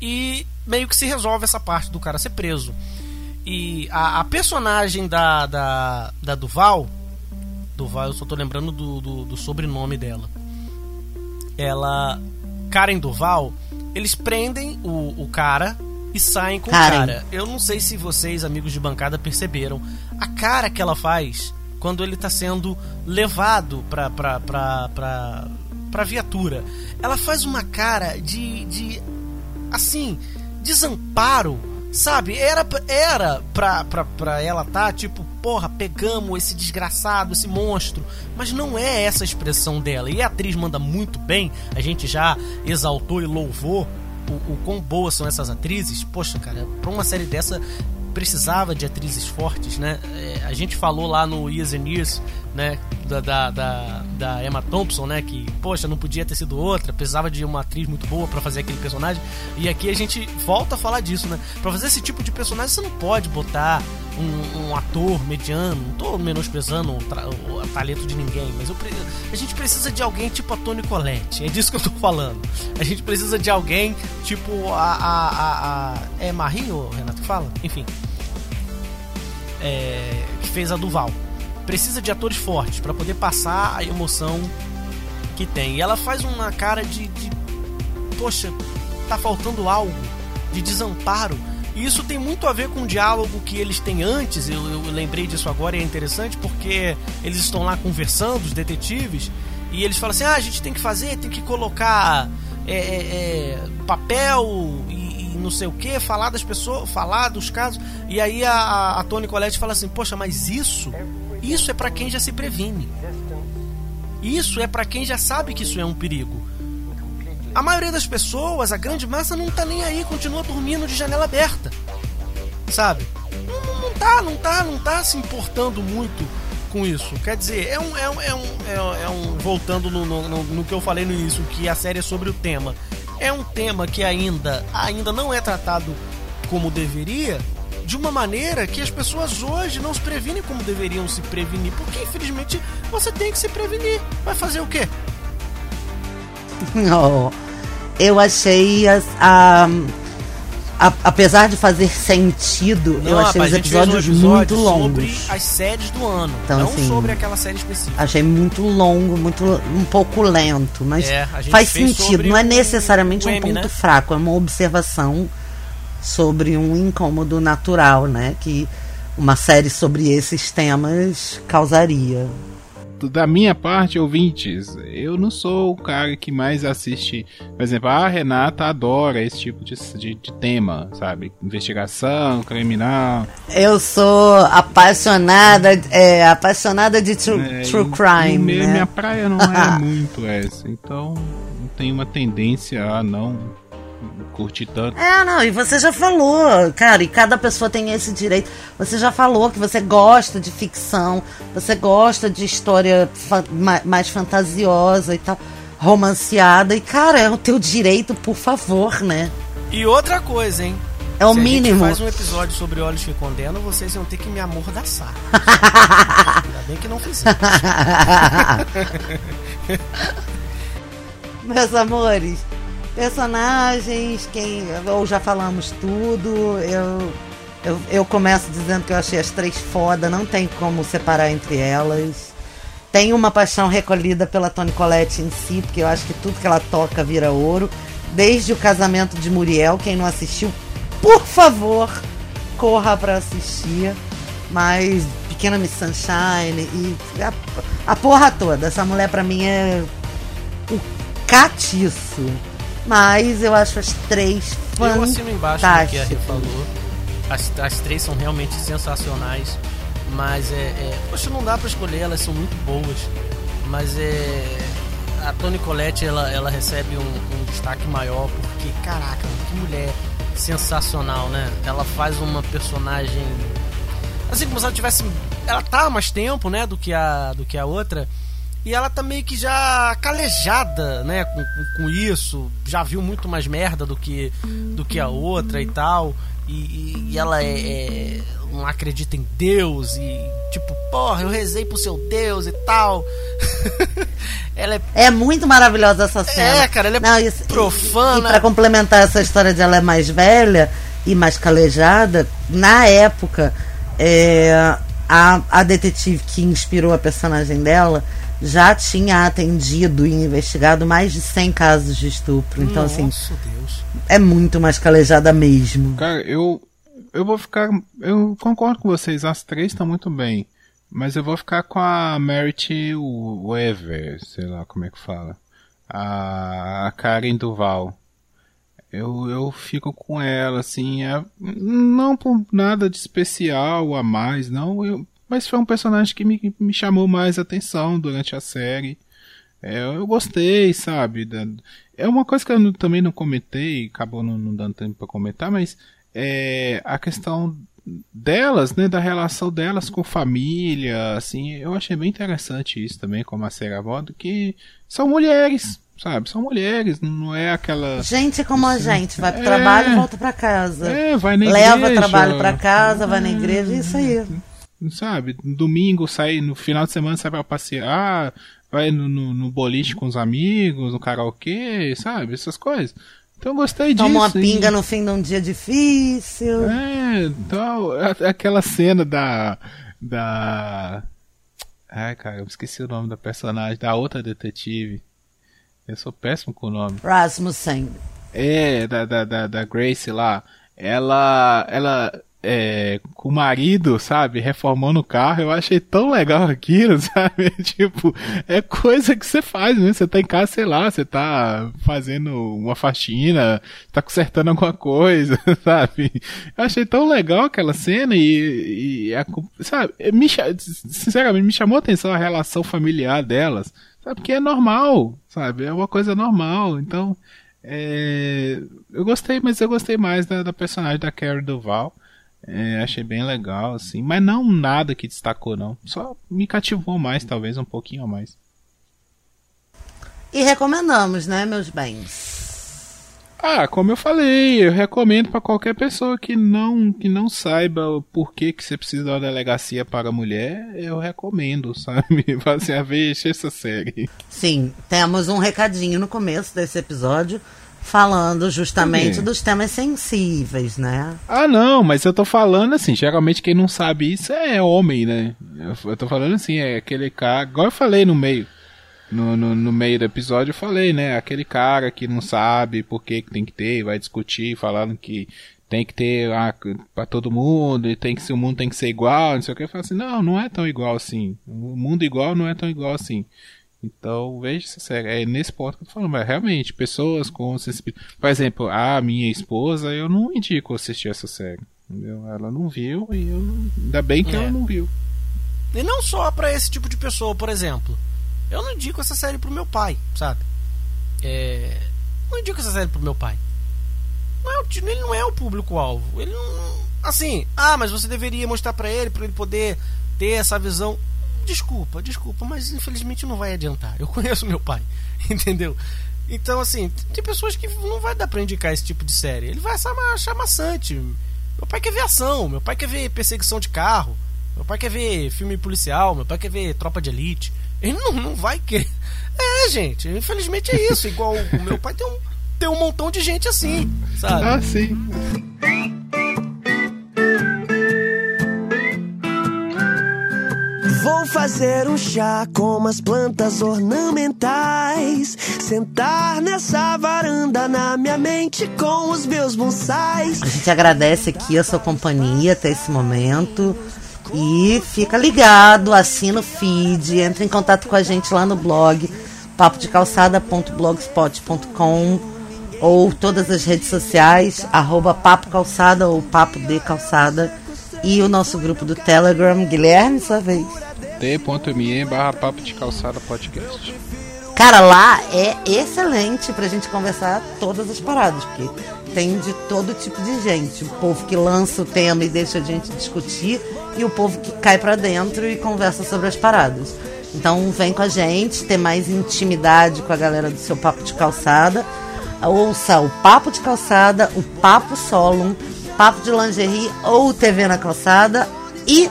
E meio que se resolve essa parte do cara ser preso. E a, a personagem da, da, da Duval, Duval, eu só tô lembrando do, do, do sobrenome dela ela. Karen Duval, eles prendem o, o cara e saem com Karen. o cara. Eu não sei se vocês, amigos de bancada, perceberam a cara que ela faz quando ele tá sendo levado pra, pra, pra, pra, pra viatura. Ela faz uma cara de. de assim, desamparo. Sabe, era, era pra, pra, pra ela tá tipo, porra, pegamos esse desgraçado, esse monstro. Mas não é essa a expressão dela. E a atriz manda muito bem, a gente já exaltou e louvou o, o quão boas são essas atrizes. Poxa, cara, pra uma série dessa precisava de atrizes fortes, né? É, a gente falou lá no Years and Years, né? Da, da, da, da Emma Thompson, né? Que, poxa, não podia ter sido outra, precisava de uma atriz muito boa pra fazer aquele personagem. E aqui a gente volta a falar disso, né? Pra fazer esse tipo de personagem, você não pode botar um, um ator mediano. Não tô menosprezando o, tra- o talento de ninguém, mas eu a gente precisa de alguém tipo a Toni Collette. É disso que eu tô falando. A gente precisa de alguém tipo a. a, a, a é Marie Renato fala? Enfim. É, que fez a Duval. Precisa de atores fortes para poder passar a emoção que tem. E ela faz uma cara de, de poxa, tá faltando algo, de desamparo. E isso tem muito a ver com o diálogo que eles têm antes. Eu, eu lembrei disso agora e é interessante porque eles estão lá conversando, os detetives, e eles falam assim: ah, a gente tem que fazer, tem que colocar é, é, é, papel e, e, não sei o que, falar das pessoas, falar dos casos. E aí a, a Tony Colette fala assim: poxa, mas isso, isso é para quem já se previne. Isso é para quem já sabe que isso é um perigo. A maioria das pessoas, a grande massa, não tá nem aí, continua dormindo de janela aberta. Sabe? Não, não tá, não tá, não tá se importando muito com isso. Quer dizer, é um. É um, é um, é um voltando no, no, no, que eu falei no início, que a série é sobre o tema. É um tema que ainda, ainda não é tratado como deveria, de uma maneira que as pessoas hoje não se previnem como deveriam se prevenir. Porque infelizmente você tem que se prevenir. Vai fazer o quê? [laughs] Oh, eu achei as, a, a, apesar de fazer sentido, Não, eu achei rapaz, os a um episódios episódio muito Sobre longos. as séries do ano, Então, não assim, sobre aquela série específica. Achei muito longo, muito um pouco lento, mas É, a faz sentido. sobre Não é necessariamente o um M, ponto né? fraco, é uma observação sobre um incômodo natural, né? Que uma série sobre esses temas causaria. Da minha parte, ouvintes, eu não sou o cara que mais assiste. Por exemplo, a Renata adora esse tipo de, de, de tema, sabe? Investigação, criminal. Eu sou apaixonada, é, apaixonada de true, né? true crime, me- né? Minha praia não é [laughs] muito essa. Então, não tenho uma tendência a não curtir tanto. É, não, e você já falou, cara, e cada pessoa tem esse direito. Você já falou que você gosta de ficção, você gosta de história fa- ma- mais fantasiosa e tal, romanceada, e cara, é o teu direito, por favor, né? E outra coisa, hein? É o Se mínimo. faz um episódio sobre olhos que condenam, vocês vão ter que me amordaçar. [laughs] Ainda bem que não fizeram. [laughs] Meus amores, personagens, quem. Ou já falamos tudo. Eu, eu, eu começo dizendo que eu achei as três foda, não tem como separar entre elas. Tem uma paixão recolhida pela Toni Collette em si, porque eu acho que tudo que ela toca vira ouro. Desde o casamento de Muriel, quem não assistiu, por favor, corra pra assistir. Mas Pequena Miss Sunshine e a, a porra toda. Essa mulher pra mim é o catiço. Mas eu acho as três Eu assino embaixo do que a Rê fantásticas. falou. As, as três são realmente sensacionais. Mas é, é. Poxa, não dá pra escolher, elas são muito boas. Mas é. A Toni Collette ela, ela recebe um, um destaque maior porque, caraca, que mulher sensacional, né? Ela faz uma personagem. Assim como se ela tivesse. Ela tá há mais tempo, né? Do que a, do que a outra. E ela tá meio que já calejada, né, com, com, com isso. Já viu muito mais merda do que, do que a outra e tal. E, e- e ela é, é- não acredita em Deus. E tipo, porra, eu rezei pro seu Deus e tal. [laughs] ela é. É muito maravilhosa essa cena. É, cara, ela é Não, isso- profana. E, e pra complementar essa história de ela é mais velha e mais calejada, na época, é, a, a detetive que inspirou a personagem dela já tinha atendido e investigado mais de 100 casos de estupro. Então, assim, Nossa Deus. é muito mais calejada mesmo. Cara, eu. Eu vou ficar. Eu concordo com vocês, as três estão muito bem. Mas eu vou ficar com a Merit Weaver, sei lá como é que fala. A, a Karen Duval. Eu, eu fico com ela, assim, é- não por nada de especial a mais, não. Eu, mas foi um personagem que me, me chamou mais atenção durante a série. É, eu gostei, sabe? é uma coisa que eu não- também não comentei, acabou não, não dando tempo para comentar, mas é a questão delas, né, da relação delas com família, assim, eu achei bem interessante isso também, como a série aborda, que são mulheres, sabe? São mulheres, não é aquela Gente como a gente, vai pro É. trabalho e volta pra casa. é, vai na Leva igreja, trabalho pra casa, vai na igreja, isso aí. Sabe? No domingo sai, no final de semana sai pra passear, vai no, no, no boliche com os amigos, no karaokê, sabe? Essas coisas. Então eu gostei disso. Toma uma pinga no fim de um dia difícil. É, então, aquela cena da. da. Ai, cara, eu esqueci o nome da personagem, da outra detetive. Eu sou péssimo com o nome. Rasmussen. É, da, da, da, da Grace lá. Ela. Ela é, com o marido, sabe, reformando o carro, eu achei tão legal aquilo, [laughs] sabe? tipo, é coisa que você faz, né? Você tá em casa, sei lá, você tá fazendo uma faxina, tá consertando alguma coisa, [laughs] sabe? Eu achei tão legal aquela cena e, e a, sabe, me, sinceramente, me chamou a atenção a relação familiar delas, sabe? Porque é normal, sabe? É uma coisa normal, então. É, eu gostei, mas eu gostei mais da, da personagem da Carrie Duval. É, achei bem legal, assim. Mas não nada que destacou, não. Só me cativou mais, talvez, um pouquinho a mais. E recomendamos, né, meus bens? Ah, como eu falei, eu recomendo para qualquer pessoa que não que não saiba o porquê que você precisa da delegacia para mulher, eu recomendo, [laughs] sabe? Você a ver essa série. Sim, temos um recadinho no começo desse episódio falando justamente dos temas sensíveis, né? Ah, não, mas eu tô falando assim, geralmente quem não sabe isso é homem, né? Eu tô falando assim, é aquele cara, igual eu falei no meio, no, no, no, meio do episódio eu falei, né? Aquele cara que não sabe por que, que tem que ter, vai discutir, falando que tem que ter ah, para todo mundo, e tem que se o mundo tem que ser igual, não sei o que, eu falo assim, não, não é tão igual assim. O mundo igual não é tão igual assim. Então, veja essa série. É nesse ponto que eu tô falando, mas realmente, pessoas com sensibilidade. Por exemplo, a minha esposa, eu não indico assistir essa série. Entendeu? Ela não viu e eu não... ainda bem que é. ela não viu. E não só para esse tipo de pessoa, por exemplo. Eu não indico essa série pro meu pai, sabe? É... Não indico essa série pro meu pai. Não é, ele não é o público-alvo. Ele não. Assim, ah, mas você deveria mostrar para ele, para ele poder ter essa visão. Desculpa, desculpa, mas infelizmente não vai adiantar. Eu conheço meu pai, [laughs] entendeu? Então, assim, tem pessoas que não vai dar pra indicar esse tipo de série. Ele vai achar, maçante. Meu pai quer ver ação, meu pai quer ver perseguição de carro, meu pai quer ver filme policial, meu pai quer ver tropa de elite. Ele não, não vai querer. [laughs] É, gente, infelizmente é isso. Igual o meu pai tem um, tem um montão de gente assim, sabe? Ah, sim. Vou fazer um chá com umas plantas ornamentais. Sentar nessa varanda na minha mente com os meus bonsais. A gente agradece aqui a sua companhia até esse momento. E fica ligado, assina o feed, entra em contato com a gente lá no blog papodecalçada.blogspot.com ou todas as redes sociais, arroba Papo Calçada ou Papo de Calçada e o nosso grupo do Telegram, Guilherme, sua vez t.me barra papo de calçada podcast. Cara, lá é excelente pra gente conversar todas as paradas, porque tem de todo tipo de gente. O povo que lança o tema e deixa a gente discutir, e o povo que cai pra dentro e conversa sobre as paradas. Então vem com a gente, ter mais intimidade com a galera do seu papo de calçada. Ouça o Papo de Calçada, o Papo Solum, Papo de Lingerie ou TV na Calçada e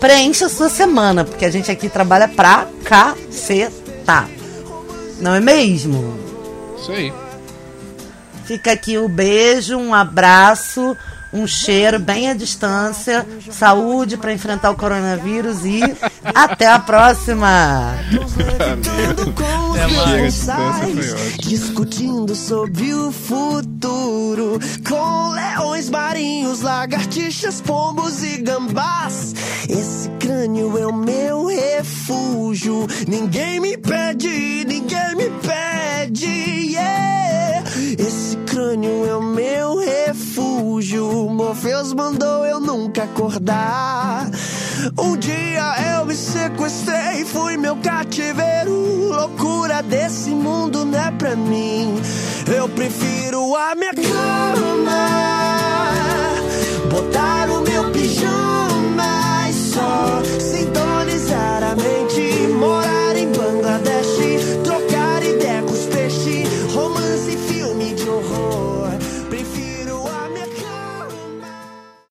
preencha a sua semana, porque a gente aqui trabalha pra cacetar. Não é mesmo? Isso aí. Fica aqui o um beijo, um abraço, um cheiro bem à distância, saúde para enfrentar o coronavírus e até a próxima. Discutindo sobre o futuro com leões marinhos, lagartixas, pombos e gambás. Esse crânio é o meu refúgio. Ninguém me pede, ninguém me pede. Yeah. Esse crânio é o meu refúgio. Morfeus mandou eu nunca acordar. Um dia eu me sequestrei, fui meu cativeiro. Loucura desse mundo não é pra mim. Eu prefiro a minha cama, botar o meu pijama e só sintonizar a mente. Morar em Bangladesh